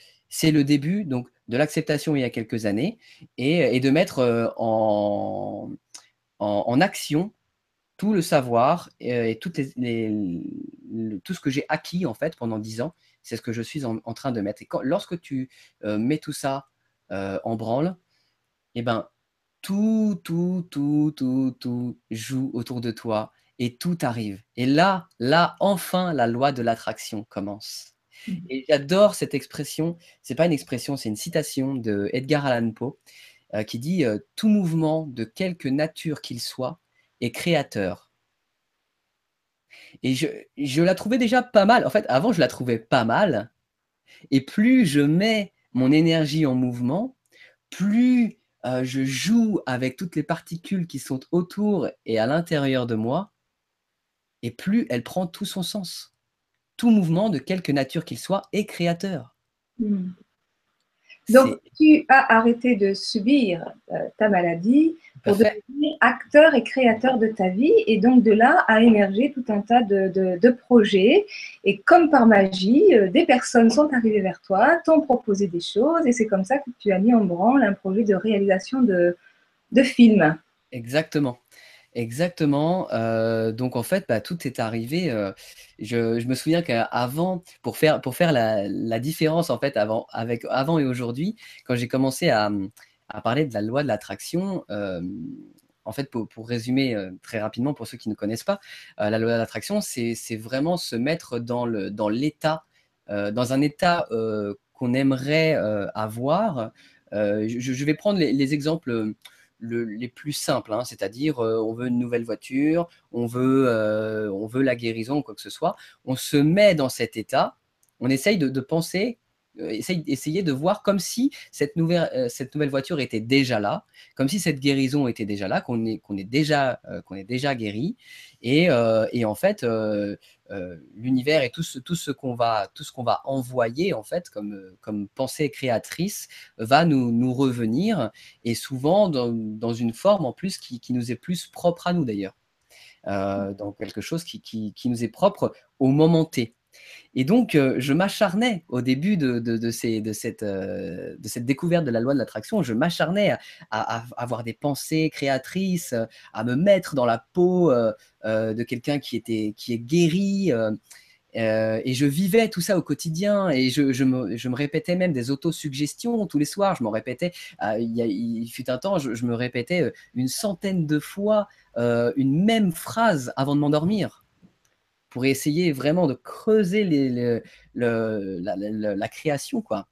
Speaker 2: le début donc, de l'acceptation il y a quelques années et, de mettre euh, en, action tout le savoir et, tout ce que j'ai acquis en fait pendant dix ans. C'est ce que je suis en, train de mettre. Et lorsque tu mets tout ça en branle, eh ben, tout, tout, tout, tout, tout joue autour de toi et tout arrive. Et là, là, enfin, la loi de l'attraction commence. Mmh. Et j'adore cette expression. C'est pas une expression, c'est une citation de Edgar Allan Poe euh, qui dit euh, Tout mouvement, de quelque nature qu'il soit, est créateur. Et je, je la trouvais déjà pas mal. En fait, avant, je la trouvais pas mal. Et plus je mets mon énergie en mouvement, plus euh, je joue avec toutes les particules qui sont autour et à l'intérieur de moi, et plus elle prend tout son sens. Tout mouvement, de quelque nature qu'il soit, est créateur. Hmm.
Speaker 1: Donc, tu as arrêté de subir euh, ta maladie pour devenir acteur et créateur de ta vie. Et donc, de là a émergé tout un tas de, projets. Et comme par magie, euh, des personnes sont arrivées vers toi, t'ont proposé des choses. Et c'est comme ça que tu as mis en branle un projet de réalisation de, de films.
Speaker 2: Exactement. Exactement. Euh, donc en fait, bah, tout est arrivé. Euh, je, me souviens qu'avant, pour faire, pour faire la, différence en fait avant, avec, avant et aujourd'hui, quand j'ai commencé à, parler de la loi de l'attraction, euh, en fait, pour, résumer très rapidement pour ceux qui ne connaissent pas, la loi de l'attraction, c'est vraiment se mettre dans le dans l'état, dans un état qu'on aimerait avoir. Je, vais prendre les exemples les plus simples, hein, c'est-à-dire euh, on veut une nouvelle voiture, on veut, euh, on veut la guérison, quoi que ce soit. On se met dans cet état, on essaye de, penser, euh, essayer, de voir comme si cette nouvelle, cette nouvelle voiture était déjà là, comme si cette guérison était déjà là, qu'on est, qu'on est, déjà, qu'on est déjà guéri. Et, et en fait, euh, l'univers et tout ce, tout ce qu'on va, tout ce qu'on va envoyer en fait comme, comme pensée créatrice va nous, nous revenir et souvent dans, dans, une forme en plus qui, qui, nous est plus propre à nous d'ailleurs, euh, dans quelque chose qui, qui, qui, nous est propre au moment T. Et donc, euh, je m'acharnais au début de, de, ces, de, cette, de cette découverte de la loi de l'attraction, je m'acharnais à, avoir des pensées créatrices, à me mettre dans la peau de quelqu'un qui, qui est guéri. Euh, et je vivais tout ça au quotidien et je, me, répétais même des autosuggestions tous les soirs. Je me répétais, euh, il, fut un temps, je, me répétais euh, une centaine de fois une même phrase avant de m'endormir pour essayer vraiment de creuser la, création. quoi.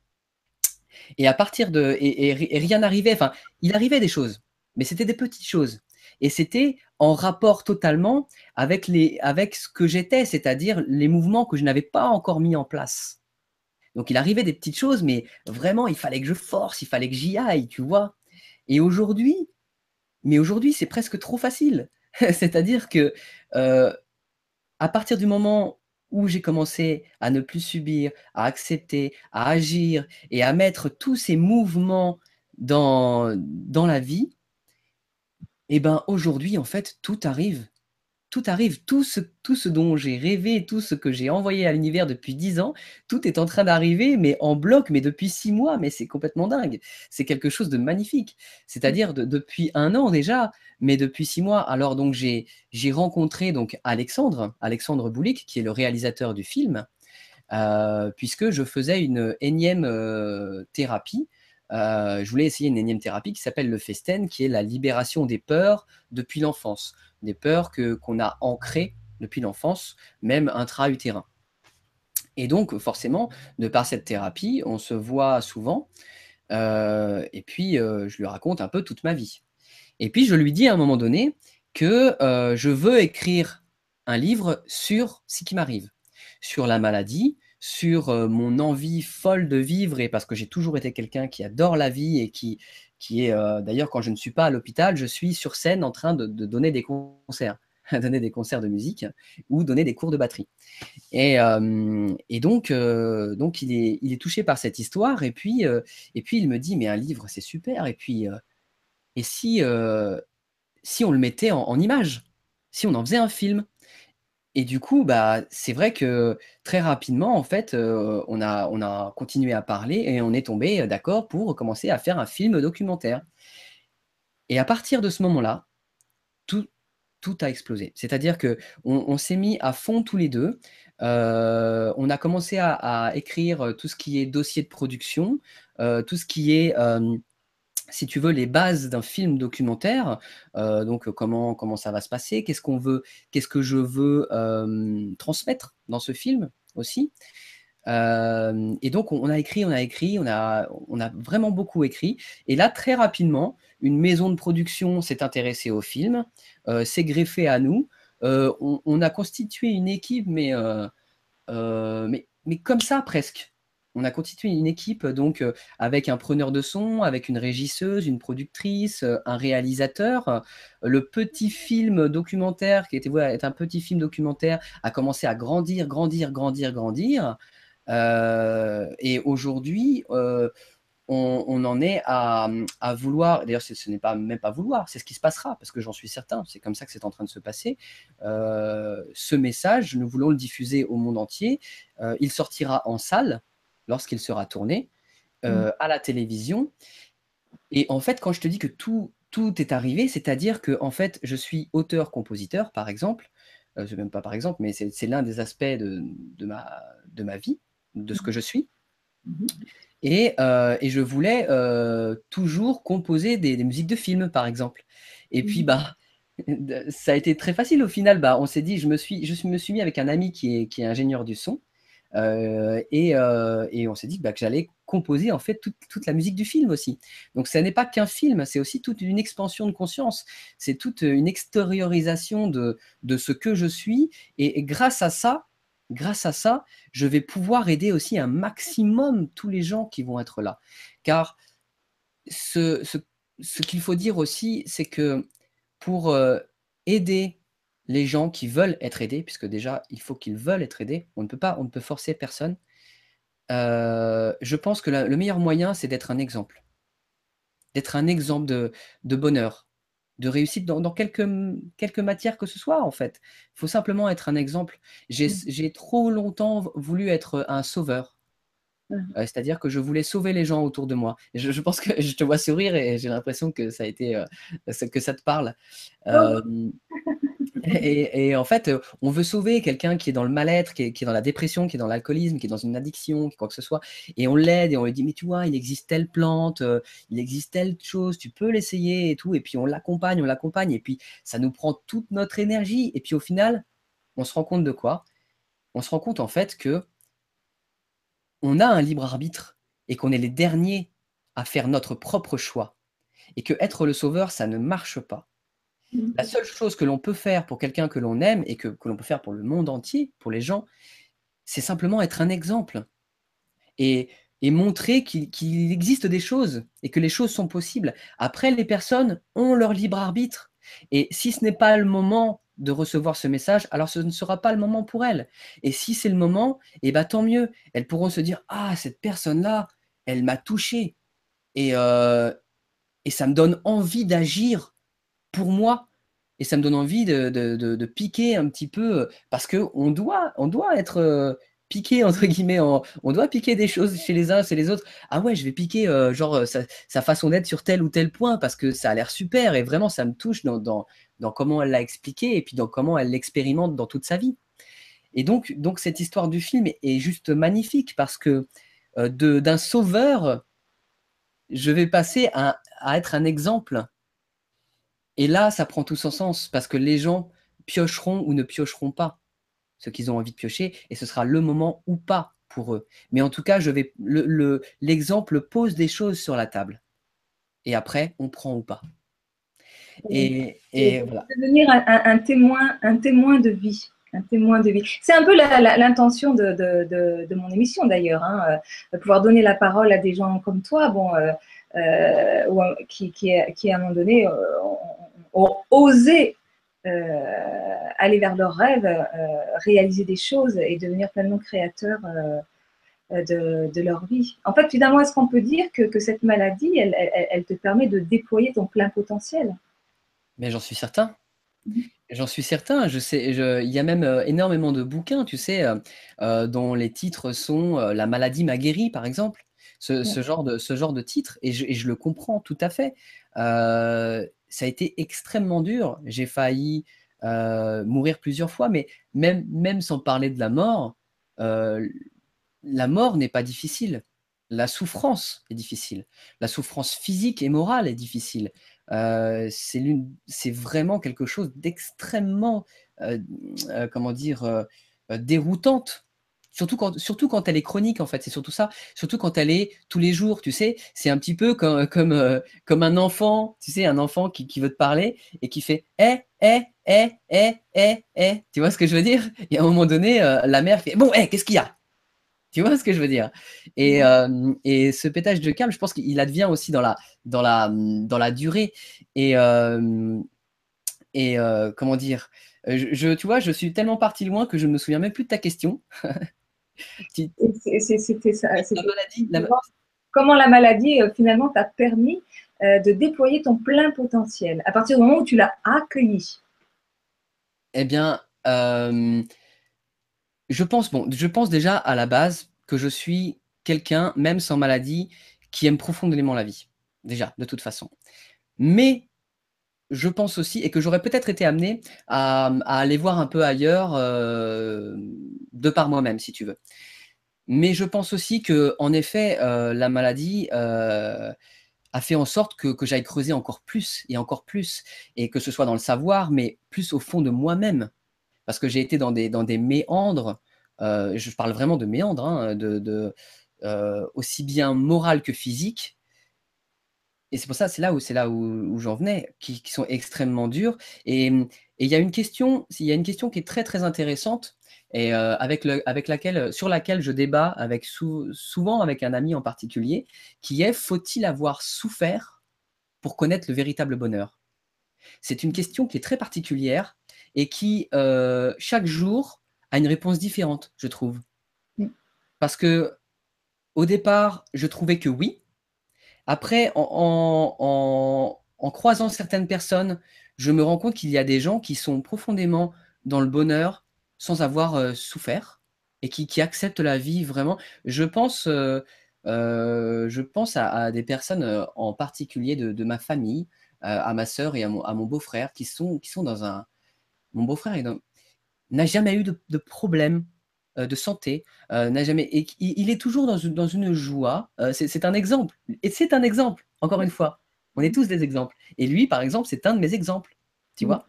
Speaker 2: Et à partir de. Et, et rien n'arrivait. Enfin, il arrivait des choses, mais c'était des petites choses. Et c'était en rapport totalement avec, les, avec ce que j'étais, c'est-à-dire les mouvements que je n'avais pas encore mis en place. Donc il arrivait des petites choses, mais vraiment, il fallait que je force, il fallait que j'y aille, tu vois. Et aujourd'hui, mais aujourd'hui, c'est presque trop facile. c'est-à-dire que euh, à partir du moment où j'ai commencé à ne plus subir, à accepter, à agir et à mettre tous ces mouvements dans, dans la vie, et eh ben aujourd'hui, en fait, tout arrive. Tout arrive, tout ce, tout ce dont j'ai rêvé, tout ce que j'ai envoyé à l'univers depuis dix ans, tout est en train d'arriver, mais en bloc, mais depuis six mois, mais c'est complètement dingue. C'est quelque chose de magnifique. C'est-à-dire depuis un an déjà, mais depuis six mois. Alors donc j'ai rencontré donc Alexandre, Alexandre Boulik, qui est le réalisateur du film, euh, puisque je faisais une énième euh, thérapie euh, je voulais essayer une énième thérapie qui s'appelle le Festen, qui est la libération des peurs depuis l'enfance, des peurs que qu'on a ancrées depuis l'enfance, même intra-utérin. Et donc, forcément, de par cette thérapie, on se voit souvent, euh, et puis euh, je lui raconte un peu toute ma vie. Et puis, je lui dis à un moment donné que je veux écrire un livre sur ce qui m'arrive, sur la maladie, sur euh, mon envie folle de vivre et parce que j'ai toujours été quelqu'un qui adore la vie et qui, qui est euh, d'ailleurs quand je ne suis pas à l'hôpital, je suis sur scène en train de, donner des concerts, donner des concerts de musique ou donner des cours de batterie. Et, euh, donc, donc il, est, touché par cette histoire et puis, et puis il me dit mais un livre c'est super et puis et si, si on le mettait en image, si on en faisait un film et du coup, bah, c'est vrai que très rapidement, en fait, euh, on, a, on a continué à parler et on est tombé euh, d'accord pour commencer à faire un film documentaire. Et à partir de ce moment-là, tout, tout a explosé. C'est-à-dire que on, s'est mis à fond tous les deux. Euh, on a commencé à, écrire tout ce qui est dossier de production, tout ce qui est si tu veux, les bases d'un film documentaire. Euh, donc, comment, comment ça va se passer Qu'est-ce que je veux euh, transmettre dans ce film aussi euh, Et donc, on, a écrit, on a écrit, on a, vraiment beaucoup écrit. Et là, très rapidement, une maison de production s'est intéressée au film, s'est greffée à nous. On, a constitué une équipe, mais comme ça presque on a constitué une équipe donc euh, avec un preneur de son, avec une régisseuse, une productrice, euh, un réalisateur. Le petit film documentaire qui était être un petit film documentaire a commencé à grandir, grandir, grandir, grandir. Euh, et aujourd'hui, on, en est à, vouloir, d'ailleurs ce, n'est pas même pas vouloir, c'est ce qui se passera, parce que j'en suis certain, c'est comme ça que c'est en train de se passer. ce message, nous voulons le diffuser au monde entier. il sortira en salle, lorsqu'il sera tourné, euh, mm. à la télévision. Et en fait, quand je te dis que tout, tout est arrivé, c'est-à-dire que en fait, je suis auteur-compositeur, par exemple, euh, même pas par exemple, mais c'est l'un des aspects de, de, ma, de ma vie, de ce que je suis. Mm-hmm. Et, euh, et, je voulais euh, toujours composer des, musiques de films, par exemple. Et puis, mm-hmm. bah, ça a été très facile au final. Bah, on s'est dit, je me, suis, je me suis mis avec un ami qui est, qui est ingénieur du son. Euh, euh, et, on s'est dit bah, que j'allais composer en fait toute, la musique du film aussi. Donc ce n'est pas qu'un film, c'est aussi toute une expansion de conscience, c'est toute une extériorisation de, ce que je suis. Et, grâce à ça, grâce à ça, je vais pouvoir aider aussi un maximum tous les gens qui vont être là. Car ce, ce, qu'il faut dire aussi, c'est que pour euh, aider les gens qui veulent être aidés, puisque déjà, il faut qu'ils veulent être aidés. On ne peut pas, on ne peut forcer personne. Euh, je pense que le meilleur moyen, c'est d'être un exemple. D'être un exemple de, bonheur, de réussite dans, quelques, quelques matières que ce soit, en fait. Il faut simplement être un exemple. J'ai mmh. trop longtemps voulu être un sauveur. Mmh. Euh, c'est-à-dire que je voulais sauver les gens autour de moi. Je, pense que je te vois sourire et j'ai l'impression que ça a été euh, que ça te parle. Oh. Euh, et, en fait, on veut sauver quelqu'un qui est dans le mal-être, qui, est, dans la dépression, qui est dans l'alcoolisme, qui est dans une addiction, quoi que ce soit. Et on l'aide et on lui dit, mais tu vois, il existe telle plante, il existe telle chose, tu peux l'essayer et tout. Et puis on l'accompagne, on l'accompagne. Et puis ça nous prend toute notre énergie. Et puis au final, on se rend compte de quoi? On se rend compte en fait que on a un libre arbitre et qu'on est les derniers à faire notre propre choix. Et que être le sauveur, ça ne marche pas. La seule chose que l'on peut faire pour quelqu'un que l'on aime et que, l'on peut faire pour le monde entier, pour les gens, c'est simplement être un exemple et, montrer qu'il existe des choses et que les choses sont possibles. Après, les personnes ont leur libre arbitre. Et si ce n'est pas le moment de recevoir ce message, alors ce ne sera pas le moment pour elles. Et si c'est le moment, eh ben, tant mieux. Elles pourront se dire Ah, cette personne-là, elle m'a touché. Et, euh, et ça me donne envie d'agir pour moi. Et ça me donne envie de, piquer un petit peu, euh, parce qu'on doit, on doit être euh, piqué, entre guillemets, on doit piquer des choses chez les uns, chez les autres. Ah ouais, je vais piquer euh, genre sa, façon d'être sur tel ou tel point, parce que ça a l'air super, et vraiment, ça me touche dans, dans, comment elle l'a expliqué, et puis dans comment elle l'expérimente dans toute sa vie. Et donc, donc, cette histoire du film est, juste magnifique, parce que d'un sauveur, je vais passer à être un exemple et là, ça prend tout son sens parce que les gens piocheront ou ne piocheront pas ce qu'ils ont envie de piocher et ce sera le moment ou pas pour eux. Mais en tout cas, je vais l'exemple pose des choses sur la table. Et après, on prend ou pas.
Speaker 1: Et, voilà. Devenir un, témoin, un témoin de vie. Un témoin de vie. C'est un peu l'intention de, mon émission d'ailleurs, hein, de pouvoir donner la parole à des gens comme toi, bon, euh, euh, qui, qui, qui, à un moment donné, euh, ont osé euh, aller vers leurs rêves, euh, réaliser des choses et devenir pleinement créateurs euh, de, leur vie. En fait, finalement, est-ce qu'on peut dire que, cette maladie, elle, te permet de déployer ton plein potentiel?
Speaker 2: Mais j'en suis certain. Mhm. J'en suis certain. Je sais, il y a même énormément de bouquins, tu sais, dont les titres sont La maladie m'a guéri, par exemple. Ce, genre de, ce genre de titre, et je, et je le comprends tout à fait ça a été extrêmement dur. J'ai failli euh, mourir plusieurs fois, mais même, même sans parler de la mort, euh, la mort n'est pas difficile. La souffrance est difficile. La souffrance physique et morale est difficile. Euh, c'est vraiment quelque chose d'extrêmement, comment dire, déroutante Surtout quand, surtout quand elle est chronique, en fait. C'est surtout ça. Surtout quand elle est tous les jours, tu sais. C'est un petit peu comme, comme, euh, comme un enfant, tu sais, un enfant qui, qui, veut te parler et qui fait Eh, eh, eh, eh, eh, eh. Tu vois ce que je veux dire? Et à un moment donné, euh, la mère fait Bon, eh, qu'est-ce qu'il y a? Tu vois ce que je veux dire? Et, euh, et, ce pétage de câble, je pense qu'il advient aussi dans la, dans la, dans la durée. Et, et comment dire? Je, tu vois, je suis tellement parti loin que je ne me souviens même plus de ta question.
Speaker 1: C'était ça. Comment la maladie, euh, finalement, t'a permis euh, de déployer ton plein potentiel à partir du moment où tu l'as accueilli?
Speaker 2: Eh bien, euh, je, pense, bon, je pense déjà à la base que je suis quelqu'un, même sans maladie, qui aime profondément la vie. Déjà, de toute façon. Mais je pense aussi, et que j'aurais peut-être été amené à, aller voir un peu ailleurs euh, de par moi-même, si tu veux. Mais je pense aussi que, en effet, euh, la maladie euh, a fait en sorte que, que j'aille creuser encore plus et encore plus, et que ce soit dans le savoir, mais plus au fond de moi-même, parce que j'ai été dans des, dans des méandres. je parle vraiment de méandres, hein, de, aussi bien moral que physique, et c'est pour ça, c'est là où c'est là où, j'en venais, qui, sont extrêmement durs. Et il y a une question, il y a une question qui est très très intéressante et euh, avec, le, avec laquelle, sur laquelle je débat avec souvent avec un ami en particulier, qui est faut-il avoir souffert pour connaître le véritable bonheur? C'est une question qui est très particulière et qui euh, chaque jour a une réponse différente, je trouve. Mm. Parce que au départ, je trouvais que oui, après, en, croisant certaines personnes, je me rends compte qu'il y a des gens qui sont profondément dans le bonheur sans avoir euh, souffert et qui, acceptent la vie vraiment. Je pense, euh, euh, je pense à, des personnes en particulier de, ma famille, à ma sœur et à mon, beau-frère qui sont, qui sont dans un... Mon beau-frère n'a jamais eu de, problème de santé, n'a jamais, et, il, est toujours dans une, dans une joie. c'est un exemple, et c'est un exemple, encore une fois. On est tous des exemples. Et lui, par exemple, c'est un de mes exemples. Tu vois?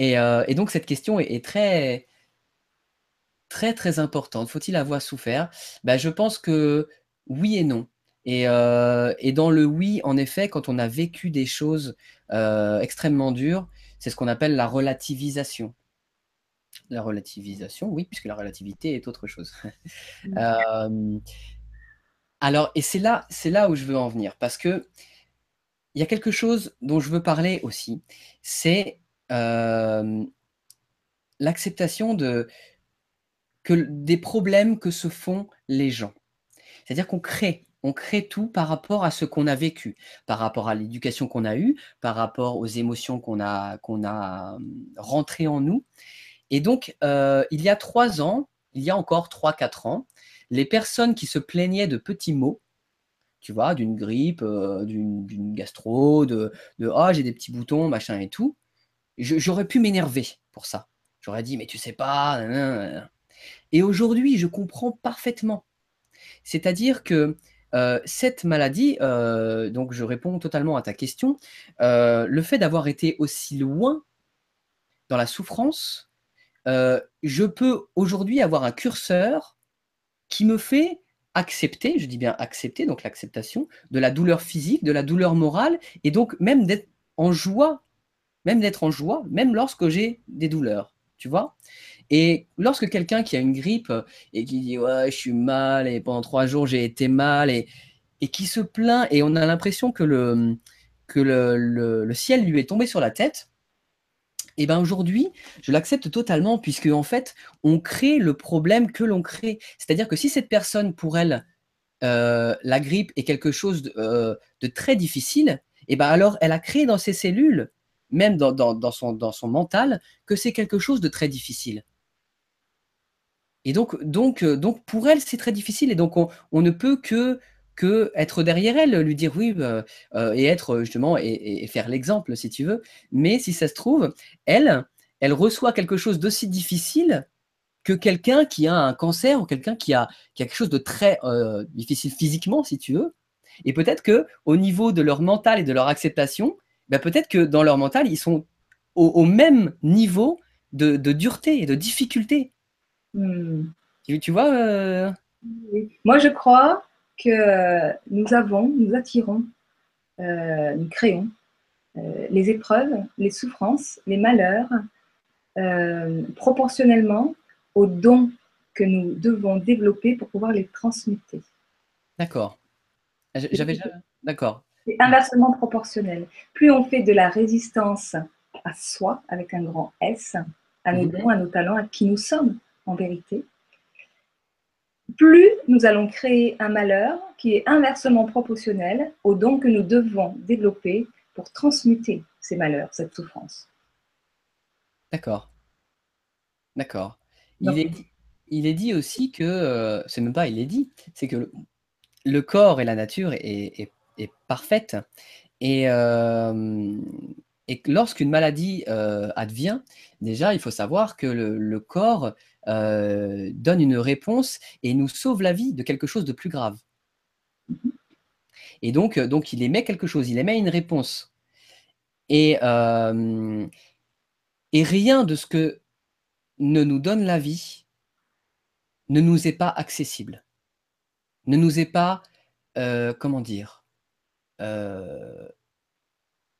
Speaker 2: Euh, et, donc, cette question est, très, très, très importante. Faut-il avoir souffert? Bah, Je pense que oui et non. Euh, et, dans le oui, en effet, quand on a vécu des choses euh, extrêmement dures, c'est ce qu'on appelle la relativisation. La relativisation, oui, puisque la relativité est autre chose. alors, et c'est là, c'est là où je veux en venir, parce que il y a quelque chose dont je veux parler aussi, c'est euh, l'acceptation de, que, des problèmes que se font les gens. C'est-à-dire qu'on crée, on crée tout par rapport à ce qu'on a vécu, par rapport à l'éducation qu'on a eue, par rapport aux émotions qu'on a, qu'on a euh, rentrées en nous. Et donc, euh, il y a trois ans, il y a encore trois, quatre ans, les personnes qui se plaignaient de petits mots, tu vois, d'une grippe, euh, d'une gastro, de, oh, j'ai des petits boutons, machin et tout, j'aurais pu m'énerver pour ça. J'aurais dit, mais tu sais pas. Et aujourd'hui, je comprends parfaitement. C'est-à-dire que euh, cette maladie, donc je réponds totalement à ta question, le fait d'avoir été aussi loin dans la souffrance, je peux aujourd'hui avoir un curseur qui me fait accepter, je dis bien accepter, donc l'acceptation de la douleur physique, de la douleur morale, et donc même d'être en joie, même d'être en joie, même lorsque j'ai des douleurs, tu vois? Et lorsque quelqu'un qui a une grippe et qui dit ouais je suis mal et pendant trois jours j'ai été mal et, et qui se plaint et on a l'impression que le que le, le ciel lui est tombé sur la tête, et ben aujourd'hui, je l'accepte totalement puisque en fait, on crée le problème que l'on crée. C'est-à-dire que si cette personne, pour elle, euh, la grippe est quelque chose euh, de, très difficile, et ben alors elle a créé dans ses cellules, même dans, son, mental, que c'est quelque chose de très difficile. Et donc, euh, pour elle, c'est très difficile. Et donc, on, on ne peut que que être derrière elle, lui dire oui, euh, euh, et être justement, et, faire l'exemple si tu veux. Mais si ça se trouve, elle, elle reçoit quelque chose d'aussi difficile que quelqu'un qui a un cancer ou quelqu'un qui a, quelque chose de très euh, difficile physiquement, si tu veux. Et peut-être que au niveau de leur mental et de leur acceptation, bah, peut-être que dans leur mental, ils sont au, même niveau de, dureté et de difficulté. Hmm. Tu, vois
Speaker 1: Moi, je crois que nous avons, nous attirons, euh, nous créons euh, les épreuves, les souffrances, les malheurs, euh, proportionnellement aux dons que nous devons développer pour pouvoir les transmuter.
Speaker 2: D'accord. J'avais D'accord.
Speaker 1: C'est inversement proportionnel. Plus on fait de la résistance à soi, avec un grand S, à nos mhm. dons, à nos talents, à qui nous sommes en vérité, plus nous allons créer un malheur qui est inversement proportionnel aux dons que nous devons développer pour transmuter ces malheurs, cette souffrance.
Speaker 2: D'accord. D'accord. Il est, il est, dit aussi que, euh, c'est même pas il est dit, c'est que le, corps et la nature est, est, parfaite. Et, euh, et lorsqu'une maladie euh, advient, déjà, il faut savoir que le, le corps euh, donne une réponse et nous sauve la vie de quelque chose de plus grave. Et donc, euh, il émet quelque chose, il émet une réponse. Et, euh, et rien de ce que ne nous donne la vie ne nous est pas accessible, ne nous est pas, comment dire,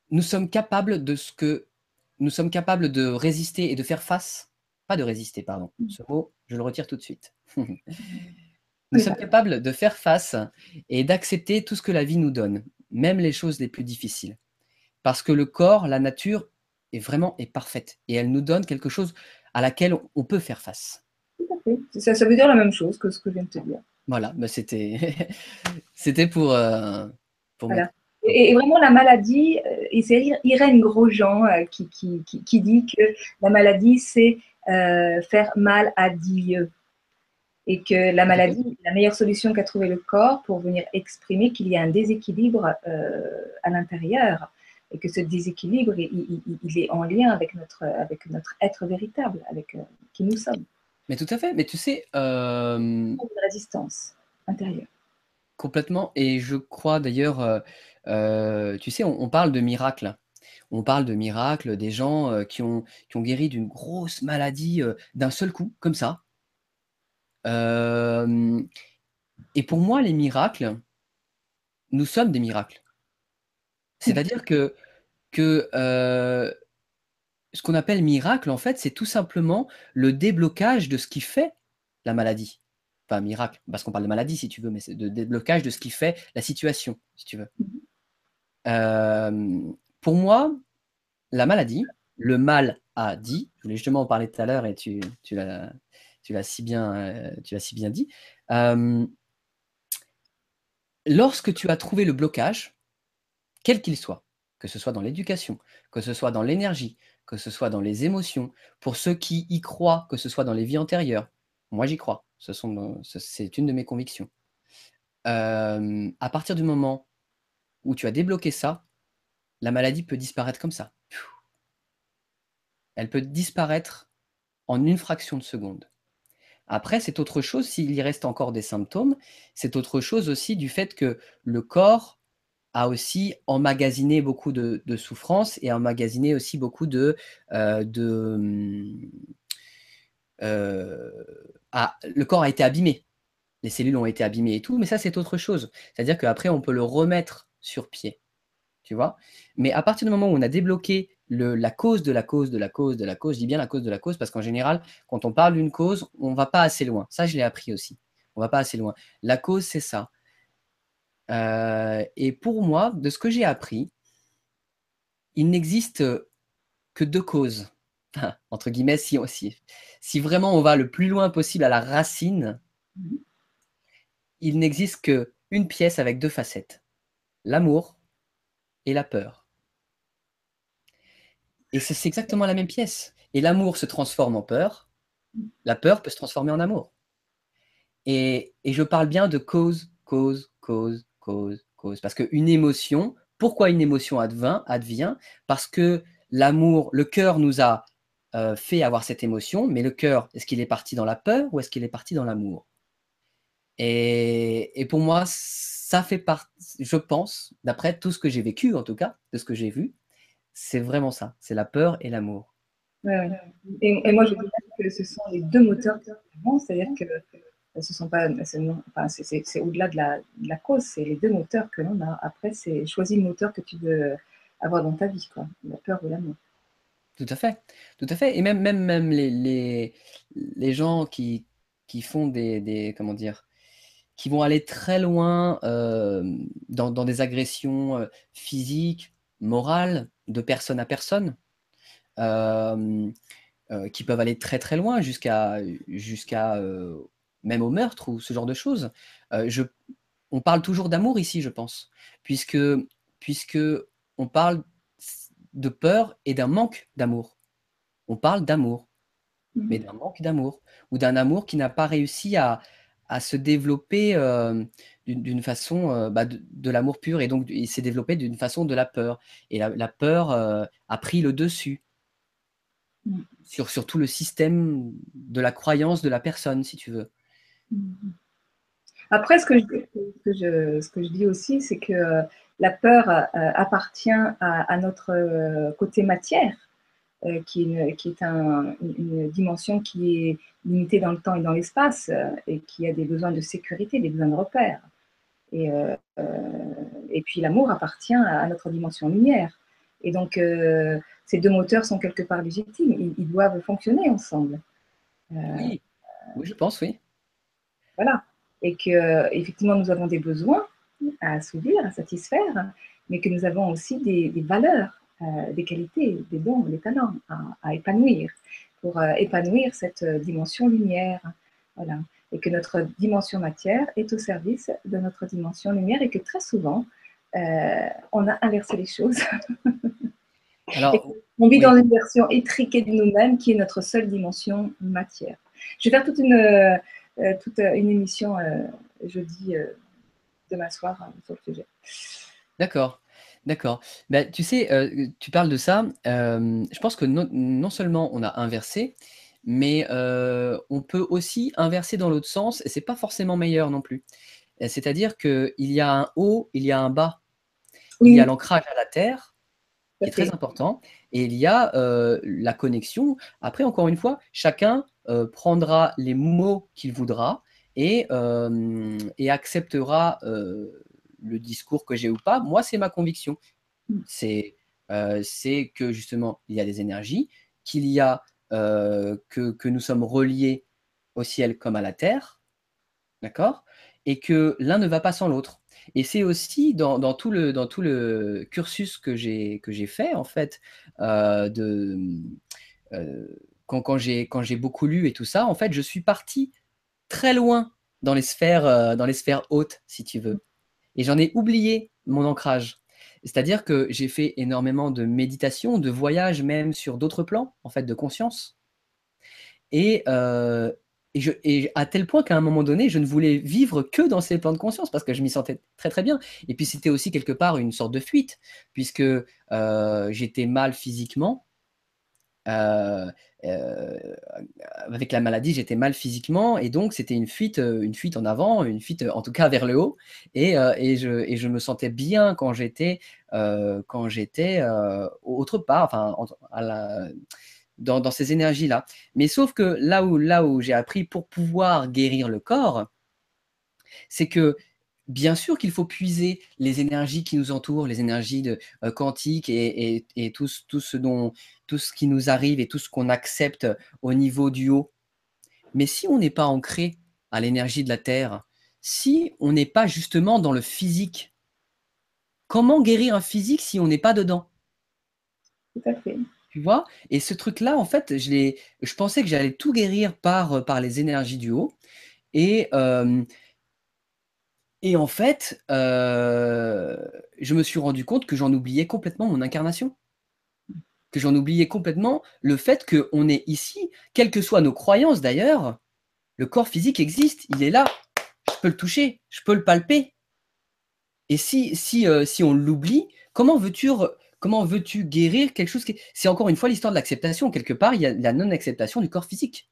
Speaker 2: nous sommes capables de ce que nous sommes capables de résister et de faire face pas de résister, pardon. Mm. Ce mot, je le retire tout de suite. nous sommes capables de faire face et d'accepter tout ce que la vie nous donne, même les choses les plus difficiles. Parce que le corps, la nature, est vraiment est parfaite et elle nous donne quelque chose à laquelle on peut faire face.
Speaker 1: Tout à fait. Ça, veut dire la même chose que ce que je viens de te dire.
Speaker 2: Voilà, bah c'était c'était pour, euh,
Speaker 1: pour voilà. Et, vraiment, la maladie, et c'est Irène Grosjean qui, qui, qui, dit que la maladie, c'est faire mal à Dieu et que la maladie est la meilleure solution qu'a trouvé le corps pour venir exprimer qu'il y a un déséquilibre euh, à l'intérieur et que ce déséquilibre, il, est en lien avec notre, avec notre être véritable, avec euh, qui nous sommes.
Speaker 2: Mais tout à fait, mais tu sais...
Speaker 1: Euh... Une résistance intérieure.
Speaker 2: Complètement, et je crois d'ailleurs, euh, tu sais, on, parle de miracles. On parle de miracles, des gens qui, ont, qui ont guéri d'une grosse maladie d'un seul coup, comme ça, euh, et pour moi, les miracles, nous sommes des miracles. C'est-à-dire que, que euh, ce qu'on appelle miracle, en fait, c'est tout simplement le déblocage de ce qui fait la maladie. Enfin, miracle, parce qu'on parle de maladie, si tu veux, mais c'est le déblocage de ce qui fait la situation, si tu veux. Euh, pour moi, la maladie, le mal a dit, je voulais justement en parler tout à l'heure et tu, euh, l'as si bien dit. Euh, lorsque tu as trouvé le blocage, quel qu'il soit, que ce soit dans l'éducation, que ce soit dans l'énergie, que ce soit dans les émotions, pour ceux qui y croient, que ce soit dans les vies antérieures, moi j'y crois, c'est une de mes convictions. Euh, à partir du moment où tu as débloqué ça, la maladie peut disparaître comme ça. Elle peut disparaître en une fraction de seconde. Après, c'est autre chose s'il y reste encore des symptômes. C'est autre chose aussi du fait que le corps a aussi emmagasiné beaucoup de, souffrance et emmagasiné aussi beaucoup de... Euh, euh, le corps a été abîmé. Les cellules ont été abîmées et tout, mais ça, c'est autre chose. C'est-à-dire qu'après, on peut le remettre sur pied. Tu vois Mais à partir du moment où on a débloqué la cause de la cause de la cause de la cause. Je dis bien la cause de la cause parce qu'en général, quand on parle d'une cause, on ne va pas assez loin. Ça, je l'ai appris aussi. On ne va pas assez loin. La cause, c'est ça. Euh, et pour moi, de ce que j'ai appris, il n'existe que deux causes. entre guillemets, si, si, si vraiment on va le plus loin possible à la racine, il n'existe qu'une pièce avec deux facettes. L'amour et la peur. Et c'est exactement la même pièce. Et l'amour se transforme en peur. La peur peut se transformer en amour. Et, je parle bien de cause, cause, cause, cause, cause. Parce qu'une émotion, pourquoi une émotion advient, advient? Parce que l'amour, le cœur nous a euh, fait avoir cette émotion, mais le cœur, est-ce qu'il est parti dans la peur ou est-ce qu'il est parti dans l'amour? Et, et, pour moi, ça fait partie, je pense, d'après tout ce que j'ai vécu en tout cas, de ce que j'ai vu, c'est vraiment ça, c'est la peur et l'amour.
Speaker 1: Et, moi, je dis que ce sont les deux moteurs c'est-à-dire que ce sont pas, c'est au-delà de la, cause, c'est les deux moteurs que l'on a. Après, c'est choisis le moteur que tu veux avoir dans ta vie, quoi, la peur ou l'amour.
Speaker 2: Tout à fait, tout à fait. Et même, même, même les, les, gens qui, qui font des, comment dire, qui vont aller très loin euh, dans, des agressions euh, physiques, morales, de personne à personne, euh, qui peuvent aller très très loin jusqu'à jusqu'à même au meurtre ou ce genre de choses. je, on parle toujours d'amour ici, je pense, puisque puisque on parle de peur et d'un manque d'amour. On parle d'amour, mmh. mais d'un manque d'amour ou d'un amour qui n'a pas réussi à, à se développer d'une façon euh, bah, de, l'amour pur et donc il s'est développé d'une façon de la peur. Et la, peur euh, a pris le dessus mm. sur, sur, tout le système de la croyance de la personne, si tu veux. Mm.
Speaker 1: Après, ce que, je, ce que je dis aussi, c'est que euh, la peur appartient à, notre côté matière. Qui, est, qui est une dimension qui est limitée dans le temps et dans l'espace et qui a des besoins de sécurité, des besoins de repères. Et, euh, euh, et puis l'amour appartient à notre dimension lumière. Et donc, euh, ces deux moteurs sont quelque part légitimes. Ils, doivent fonctionner ensemble.
Speaker 2: oui. oui, je pense, oui.
Speaker 1: Voilà. Et que effectivement, nous avons des besoins à assouvir, à satisfaire, mais que nous avons aussi des, valeurs, des qualités, des dons, des talents à, à épanouir pour épanouir cette dimension lumière. Voilà et que notre dimension matière est au service de notre dimension lumière et que très souvent, on a inversé les choses. Alors, on vit dans une version étriquée de nous-mêmes qui est notre seule dimension matière. Je vais faire toute une, toute une émission jeudi, demain soir, sur le sujet.
Speaker 2: D'accord. D'accord. Bah, tu sais, euh, tu parles de ça. Je pense que non, seulement on a inversé, mais on peut aussi inverser dans l'autre sens, et c'est pas forcément meilleur non plus. C'est-à-dire qu'il y a un haut, il y a un bas. Il y a l'ancrage à la terre, qui est très important, et il y a la connexion. Après, encore une fois, chacun prendra les mots qu'il voudra et, et acceptera le discours que j'ai ou pas, moi, c'est ma conviction. Mm. Euh, c'est que justement, il y a des énergies, qu'il y a euh, que, que, nous sommes reliés au ciel comme à la terre, d'accord Et que l'un ne va pas sans l'autre. Et c'est aussi dans, dans, tout le, dans tout le cursus que j'ai fait, en fait, euh, de, quand, quand j'ai beaucoup lu et tout ça, en fait, je suis parti très loin dans les sphères, dans les sphères hautes, si tu veux et j'en ai oublié mon ancrage. C'est-à-dire que j'ai fait énormément de méditation, de voyage même sur d'autres plans, en fait, de conscience. Et, euh, et, et à tel point qu'à un moment donné, je ne voulais vivre que dans ces plans de conscience parce que je m'y sentais très très bien. Et puis c'était aussi quelque part une sorte de fuite, puisque euh, j'étais mal physiquement. Euh, euh, avec la maladie, j'étais mal physiquement et donc c'était une fuite, euh, une fuite en avant, une fuite en tout cas vers le haut. Et, et, je, et je, me sentais bien quand j'étais quand j'étais autre part, enfin à la, dans, dans, ces énergies-là. Mais sauf que là où, là où j'ai appris pour pouvoir guérir le corps, c'est que bien sûr qu'il faut puiser les énergies qui nous entourent, les énergies de, quantiques et, tout, ce dont, tout ce qui nous arrive et tout ce qu'on accepte au niveau du haut. Mais si on n'est pas ancré à l'énergie de la Terre, si on n'est pas justement dans le physique, comment guérir un physique si on n'est pas dedans?
Speaker 1: Tout à fait.
Speaker 2: Tu vois? Et ce truc-là, en fait, je, je pensais que j'allais tout guérir par, par les énergies du haut. Et, euh, et en fait, euh, je me suis rendu compte que j'en oubliais complètement mon incarnation. Que j'en oubliais complètement le fait qu'on est ici, quelles que soient nos croyances d'ailleurs, le corps physique existe, il est là, je peux le toucher, je peux le palper. Et si, si, euh, si on l'oublie, comment veux-tu comment veux-tu guérir quelque chose qui... C'est encore une fois l'histoire de l'acceptation. Quelque part, il y a la non-acceptation du corps physique.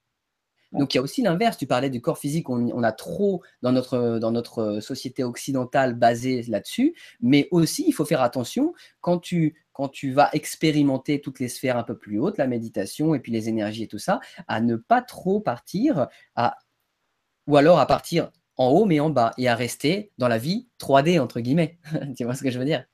Speaker 2: Donc il y a aussi l'inverse. Tu parlais du corps physique, on, a trop dans notre, dans notre société occidentale basée là-dessus, mais aussi il faut faire attention quand tu, quand tu vas expérimenter toutes les sphères un peu plus hautes, la méditation et puis les énergies et tout ça, à ne pas trop partir à, ou alors à partir en haut mais en bas et à rester dans la vie 3D entre guillemets. tu vois ce que je veux dire?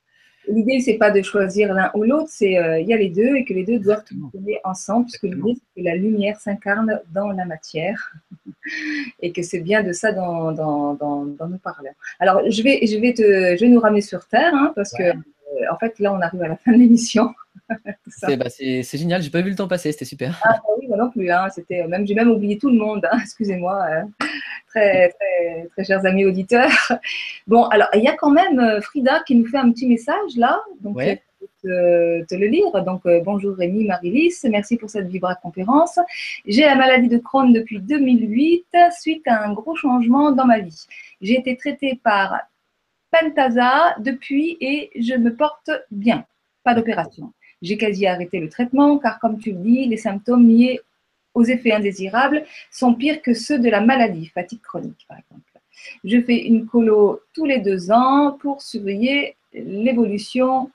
Speaker 1: L'idée, c'est pas de choisir l'un ou l'autre, c'est euh, il y a les deux et que les deux doivent fonctionner ensemble, puisque l'idée, c'est que la lumière s'incarne dans la matière et que c'est bien de ça dont, nous parlons. Alors, je vais, je vais, te, je vais nous ramener sur Terre, hein, parce que, en fait, là, on arrive à la fin de l'émission.
Speaker 2: Bah, c'est génial, j'ai pas vu le temps passer, c'était super.
Speaker 1: Ah, bah oui, moi non plus, hein, même, j'ai même oublié tout le monde, hein, excusez-moi. Euh très, très, chers amis auditeurs. Bon, alors, il y a quand même euh, Frida qui nous fait un petit message là. Donc, je vais te, le lire. Donc, euh, bonjour Rémi, Marie-Lys, merci pour cette Vibra conférence. J'ai la maladie de Crohn depuis 2008 suite à un gros changement dans ma vie. J'ai été traitée par Pentasa depuis et je me porte bien. Pas d'opération. J'ai quasi arrêté le traitement car, comme tu le dis, les symptômes liés aux effets indésirables sont pires que ceux de la maladie, fatigue chronique par exemple. Je fais une colo tous les deux ans pour surveiller l'évolution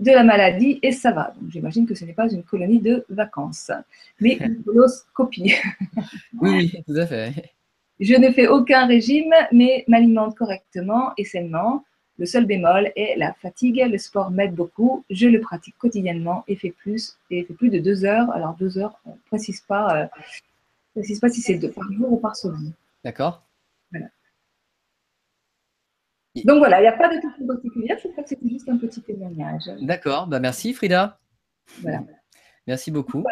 Speaker 1: de la maladie et ça va. Donc j'imagine que ce n'est pas une colonie de vacances, mais une coloscopie.
Speaker 2: oui, tout à fait.
Speaker 1: Je ne fais aucun régime, mais m'alimente correctement et sainement. Le seul bémol est la fatigue. Le sport m'aide beaucoup. Je le pratique quotidiennement et fais plus et fait plus de deux heures. Alors deux heures, on ne précise pas, euh, précise pas si c'est deux par jour ou par semaine.
Speaker 2: D'accord.
Speaker 1: Donc voilà, il n'y a pas de question particulière. Je crois que c'était juste un petit témoignage.
Speaker 2: D'accord. Bah merci Frida. Voilà. Merci beaucoup.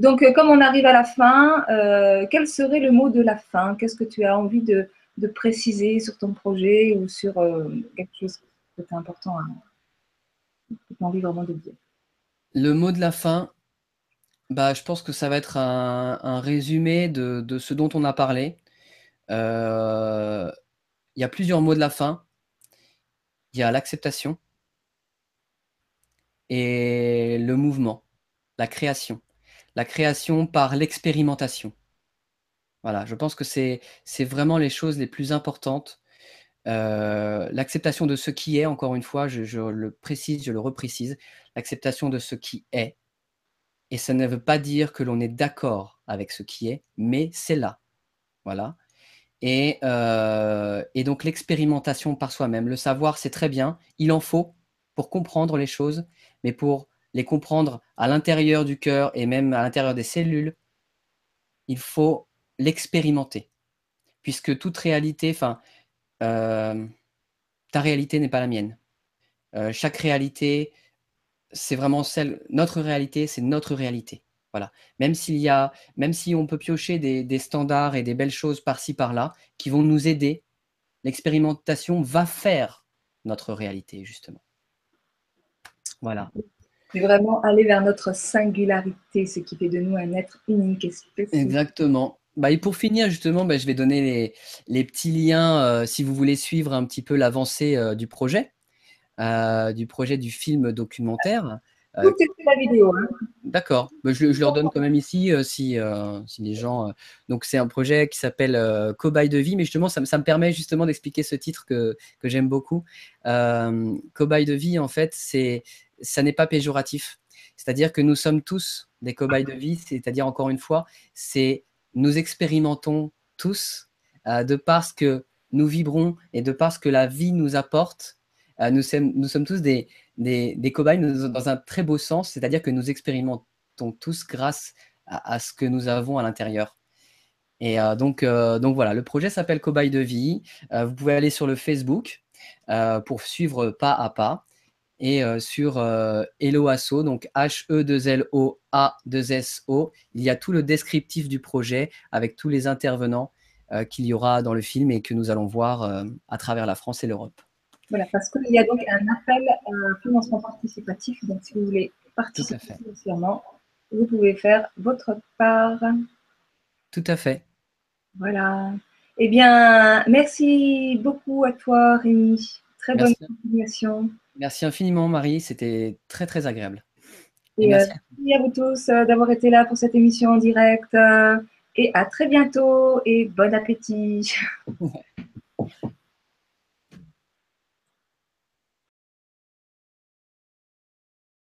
Speaker 1: Donc, euh, comme on arrive à la fin, euh, quel serait le mot de la fin? Qu'est-ce que tu as envie de, préciser sur ton projet ou sur euh, quelque chose c'était important à envie vraiment de dire?
Speaker 2: Le mot de la fin, bah, je pense que ça va être un, résumé de, ce dont on a parlé. Il y a plusieurs mots de la fin. Il y a l'acceptation et le mouvement, la création. La création par l'expérimentation. Voilà, je pense que c'est vraiment les choses les plus importantes. Euh, l'acceptation de ce qui est, encore une fois, je, le précise, je le reprécise, l'acceptation de ce qui est. Et ça ne veut pas dire que l'on est d'accord avec ce qui est, mais c'est là. Voilà. Et, euh, et donc l'expérimentation par soi-même, le savoir, c'est très bien, il en faut pour comprendre les choses, mais pour les comprendre à l'intérieur du cœur et même à l'intérieur des cellules, il faut l'expérimenter. Puisque toute réalité, enfin, euh, ta réalité n'est pas la mienne. Euh, chaque réalité, c'est vraiment celle, notre réalité, c'est notre réalité. Voilà. Même s'il y a, même si on peut piocher des, standards et des belles choses par-ci par-là qui vont nous aider, l'expérimentation va faire notre réalité justement. Voilà.
Speaker 1: C'est vraiment aller vers notre singularité, ce qui fait de nous un être unique et spécifique.
Speaker 2: Exactement. Bah, et pour finir, justement, bah, je vais donner les, petits liens euh, si vous voulez suivre un petit peu l'avancée euh, du projet, euh, du projet du film documentaire.
Speaker 1: Tout est la vidéo. Hein.
Speaker 2: D'accord. Bah, je, leur donne quand même ici si, si les gens. donc, c'est un projet qui s'appelle Cobaye de vie, mais justement, ça, me permet justement d'expliquer ce titre que, que j'aime beaucoup. Cobaye de vie, en fait, c'est ça n'est pas péjoratif. C'est-à-dire que nous sommes tous des cobayes de vie, c'est-à-dire encore une fois, c'est nous expérimentons tous euh, de parce que nous vibrons et de parce que la vie nous apporte. Euh, nous, sommes, tous des, cobayes dans un très beau sens, c'est-à-dire que nous expérimentons tous grâce à, ce que nous avons à l'intérieur. Et euh, donc, donc voilà, le projet s'appelle Cobaye de vie. vous pouvez aller sur le Facebook pour suivre pas à pas et euh, sur euh, Hello Asso, donc H-E-2-L-O-A-2-S-O, il y a tout le descriptif du projet avec tous les intervenants euh, qu'il y aura dans le film et que nous allons voir à travers la France et l'Europe.
Speaker 1: Voilà, parce qu'il y a donc un appel à un financement participatif. Donc, si vous voulez participer financièrement, vous pouvez faire votre part.
Speaker 2: Tout à fait.
Speaker 1: Voilà. Eh bien, merci beaucoup à toi, Rémi. Très bonne continuation.
Speaker 2: Merci infiniment, Marie. C'était très, très agréable.
Speaker 1: Et, merci. à vous tous euh, d'avoir été là pour cette émission en direct. Euh, et à très bientôt et bon appétit.